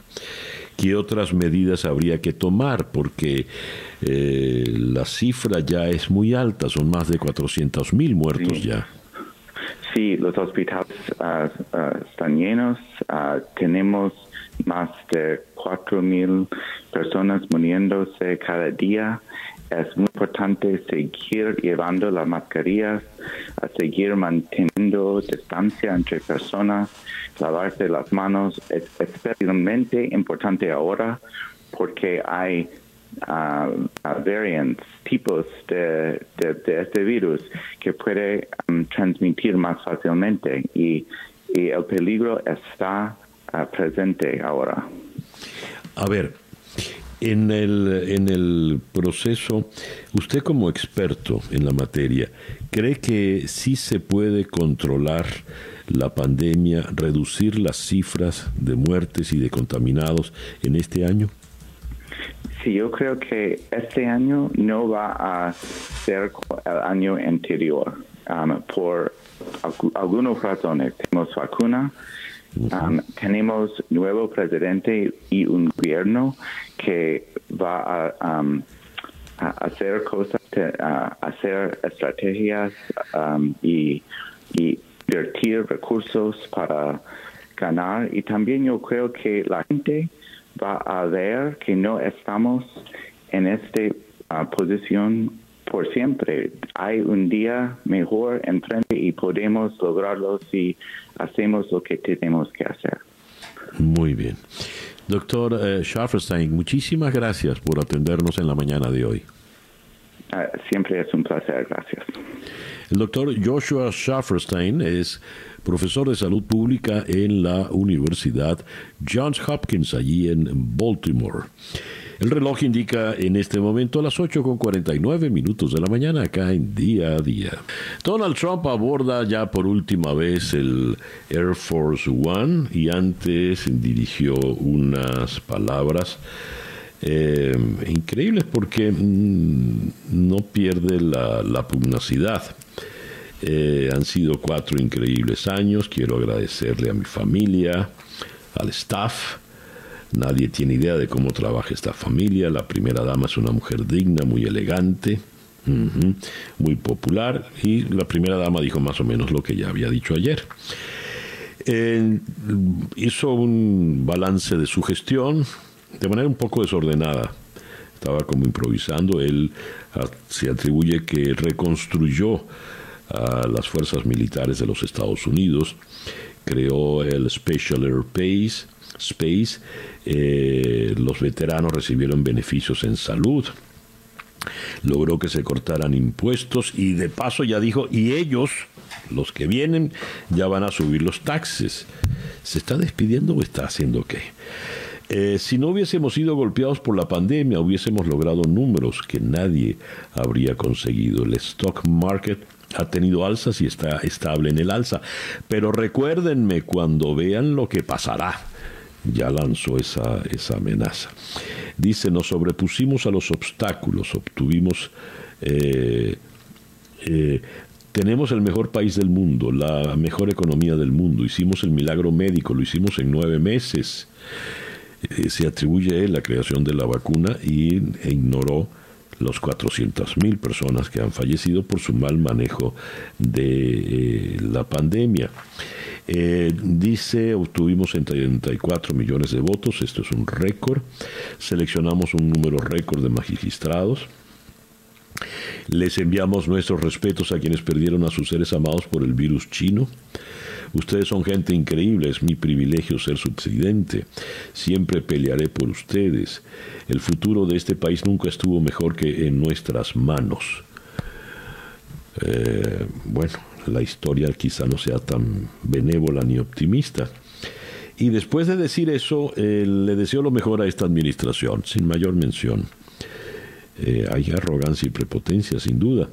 ¿qué otras medidas habría que tomar? Porque eh, la cifra ya es muy alta, son más de 400 mil muertos ya. Sí, los hospitales ah, están llenos, ah, tenemos más de 4 mil personas muriéndose cada día. Es muy importante seguir llevando las mascarillas, a seguir manteniendo distancia entre personas, lavarse las manos. Es especialmente importante ahora porque hay uh, variants, tipos de, este virus que puede um, transmitir más fácilmente y, el peligro está uh, presente ahora. A ver, en el, en el proceso, usted como experto en la materia, ¿cree que sí se puede controlar la pandemia, reducir las cifras de muertes y de contaminados en este año? Sí, yo creo que este año no va a cerca al año anterior um, por algunas razones. Tenemos vacuna, um, tenemos nuevo presidente y un gobierno que va a, um, a hacer cosas, hacer estrategias um, y, y invertir recursos para ganar. Y también yo creo que la gente va a ver que no estamos en esta uh, posición por siempre. Hay un día mejor enfrente y podemos lograrlo si hacemos lo que tenemos que hacer. Muy bien. Doctor eh, muchísimas gracias por atendernos en la mañana de hoy. Uh, siempre es un placer, gracias. El doctor Joshua Schafferstein es profesor de salud pública en la Universidad Johns Hopkins, allí en Baltimore. El reloj indica en este momento las 8 con 49 minutos de la mañana acá en día a día. Donald Trump aborda ya por última vez el Air Force One y antes dirigió unas palabras eh, increíbles porque mm, no pierde la, la pugnacidad. Eh, han sido cuatro increíbles años. Quiero agradecerle a mi familia, al staff. Nadie tiene idea de cómo trabaja esta familia. La primera dama es una mujer digna, muy elegante, muy popular. Y la primera dama dijo más o menos lo que ya había dicho ayer. hizo un balance de su gestión de manera un poco desordenada. Estaba como improvisando. Él ah, se atribuye que reconstruyó a las fuerzas militares de los Estados Unidos, creó el Special Air Space, Space eh, los veteranos recibieron beneficios en salud, logró que se cortaran impuestos y de paso ya dijo, y ellos, los que vienen, ya van a subir los taxes. ¿Se está despidiendo o está haciendo qué? Eh, si no hubiésemos sido golpeados por la pandemia, hubiésemos logrado números que nadie habría conseguido. El stock market ha tenido alzas y está estable en el alza. Pero recuérdenme cuando vean lo que pasará. Ya lanzó esa, esa amenaza. Dice, nos sobrepusimos a los obstáculos, obtuvimos... Eh, eh, tenemos el mejor país del mundo, la mejor economía del mundo, hicimos el milagro médico, lo hicimos en nueve meses. Eh, se atribuye la creación de la vacuna y, e ignoró los 400.000 personas que han fallecido por su mal manejo de eh, la pandemia. Eh, dice, obtuvimos 34 millones de votos, esto es un récord. Seleccionamos un número récord de magistrados. Les enviamos nuestros respetos a quienes perdieron a sus seres amados por el virus chino. Ustedes son gente increíble, es mi privilegio ser su presidente. Siempre pelearé por ustedes. El futuro de este país nunca estuvo mejor que en nuestras manos. Eh, bueno, la historia quizá no sea tan benévola ni optimista. Y después de decir eso, eh, le deseo lo mejor a esta administración, sin mayor mención. Eh, hay arrogancia y prepotencia, sin duda.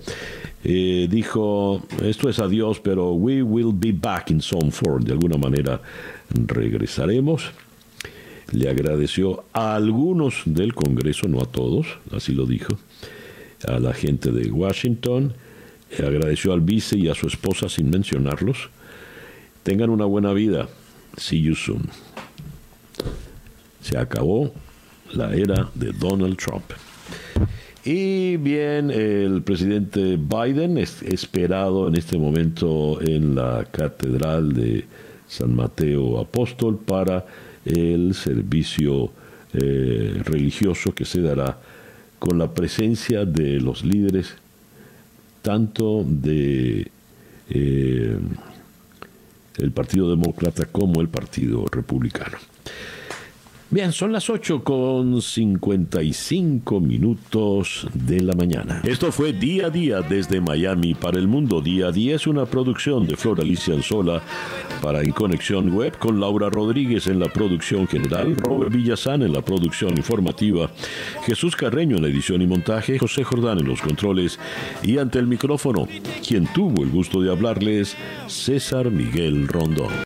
Eh, dijo, esto es adiós, pero we will be back in some form. De alguna manera regresaremos. Le agradeció a algunos del Congreso, no a todos, así lo dijo, a la gente de Washington. agradeció al vice y a su esposa sin mencionarlos. Tengan una buena vida. See you soon. Se acabó la era de Donald Trump. Y bien, el presidente Biden es esperado en este momento en la Catedral de San Mateo Apóstol para el servicio eh, religioso que se dará con la presencia de los líderes tanto de eh, el Partido Demócrata como el Partido Republicano. Bien, son las 8 con 55 minutos de la mañana. Esto fue Día a Día desde Miami para el mundo. Día a Día es una producción de Flor Alicia Anzola para En Conexión Web con Laura Rodríguez en la producción general, Robert Villazán en la producción informativa, Jesús Carreño en la edición y montaje, José Jordán en los controles y ante el micrófono, quien tuvo el gusto de hablarles, César Miguel Rondón.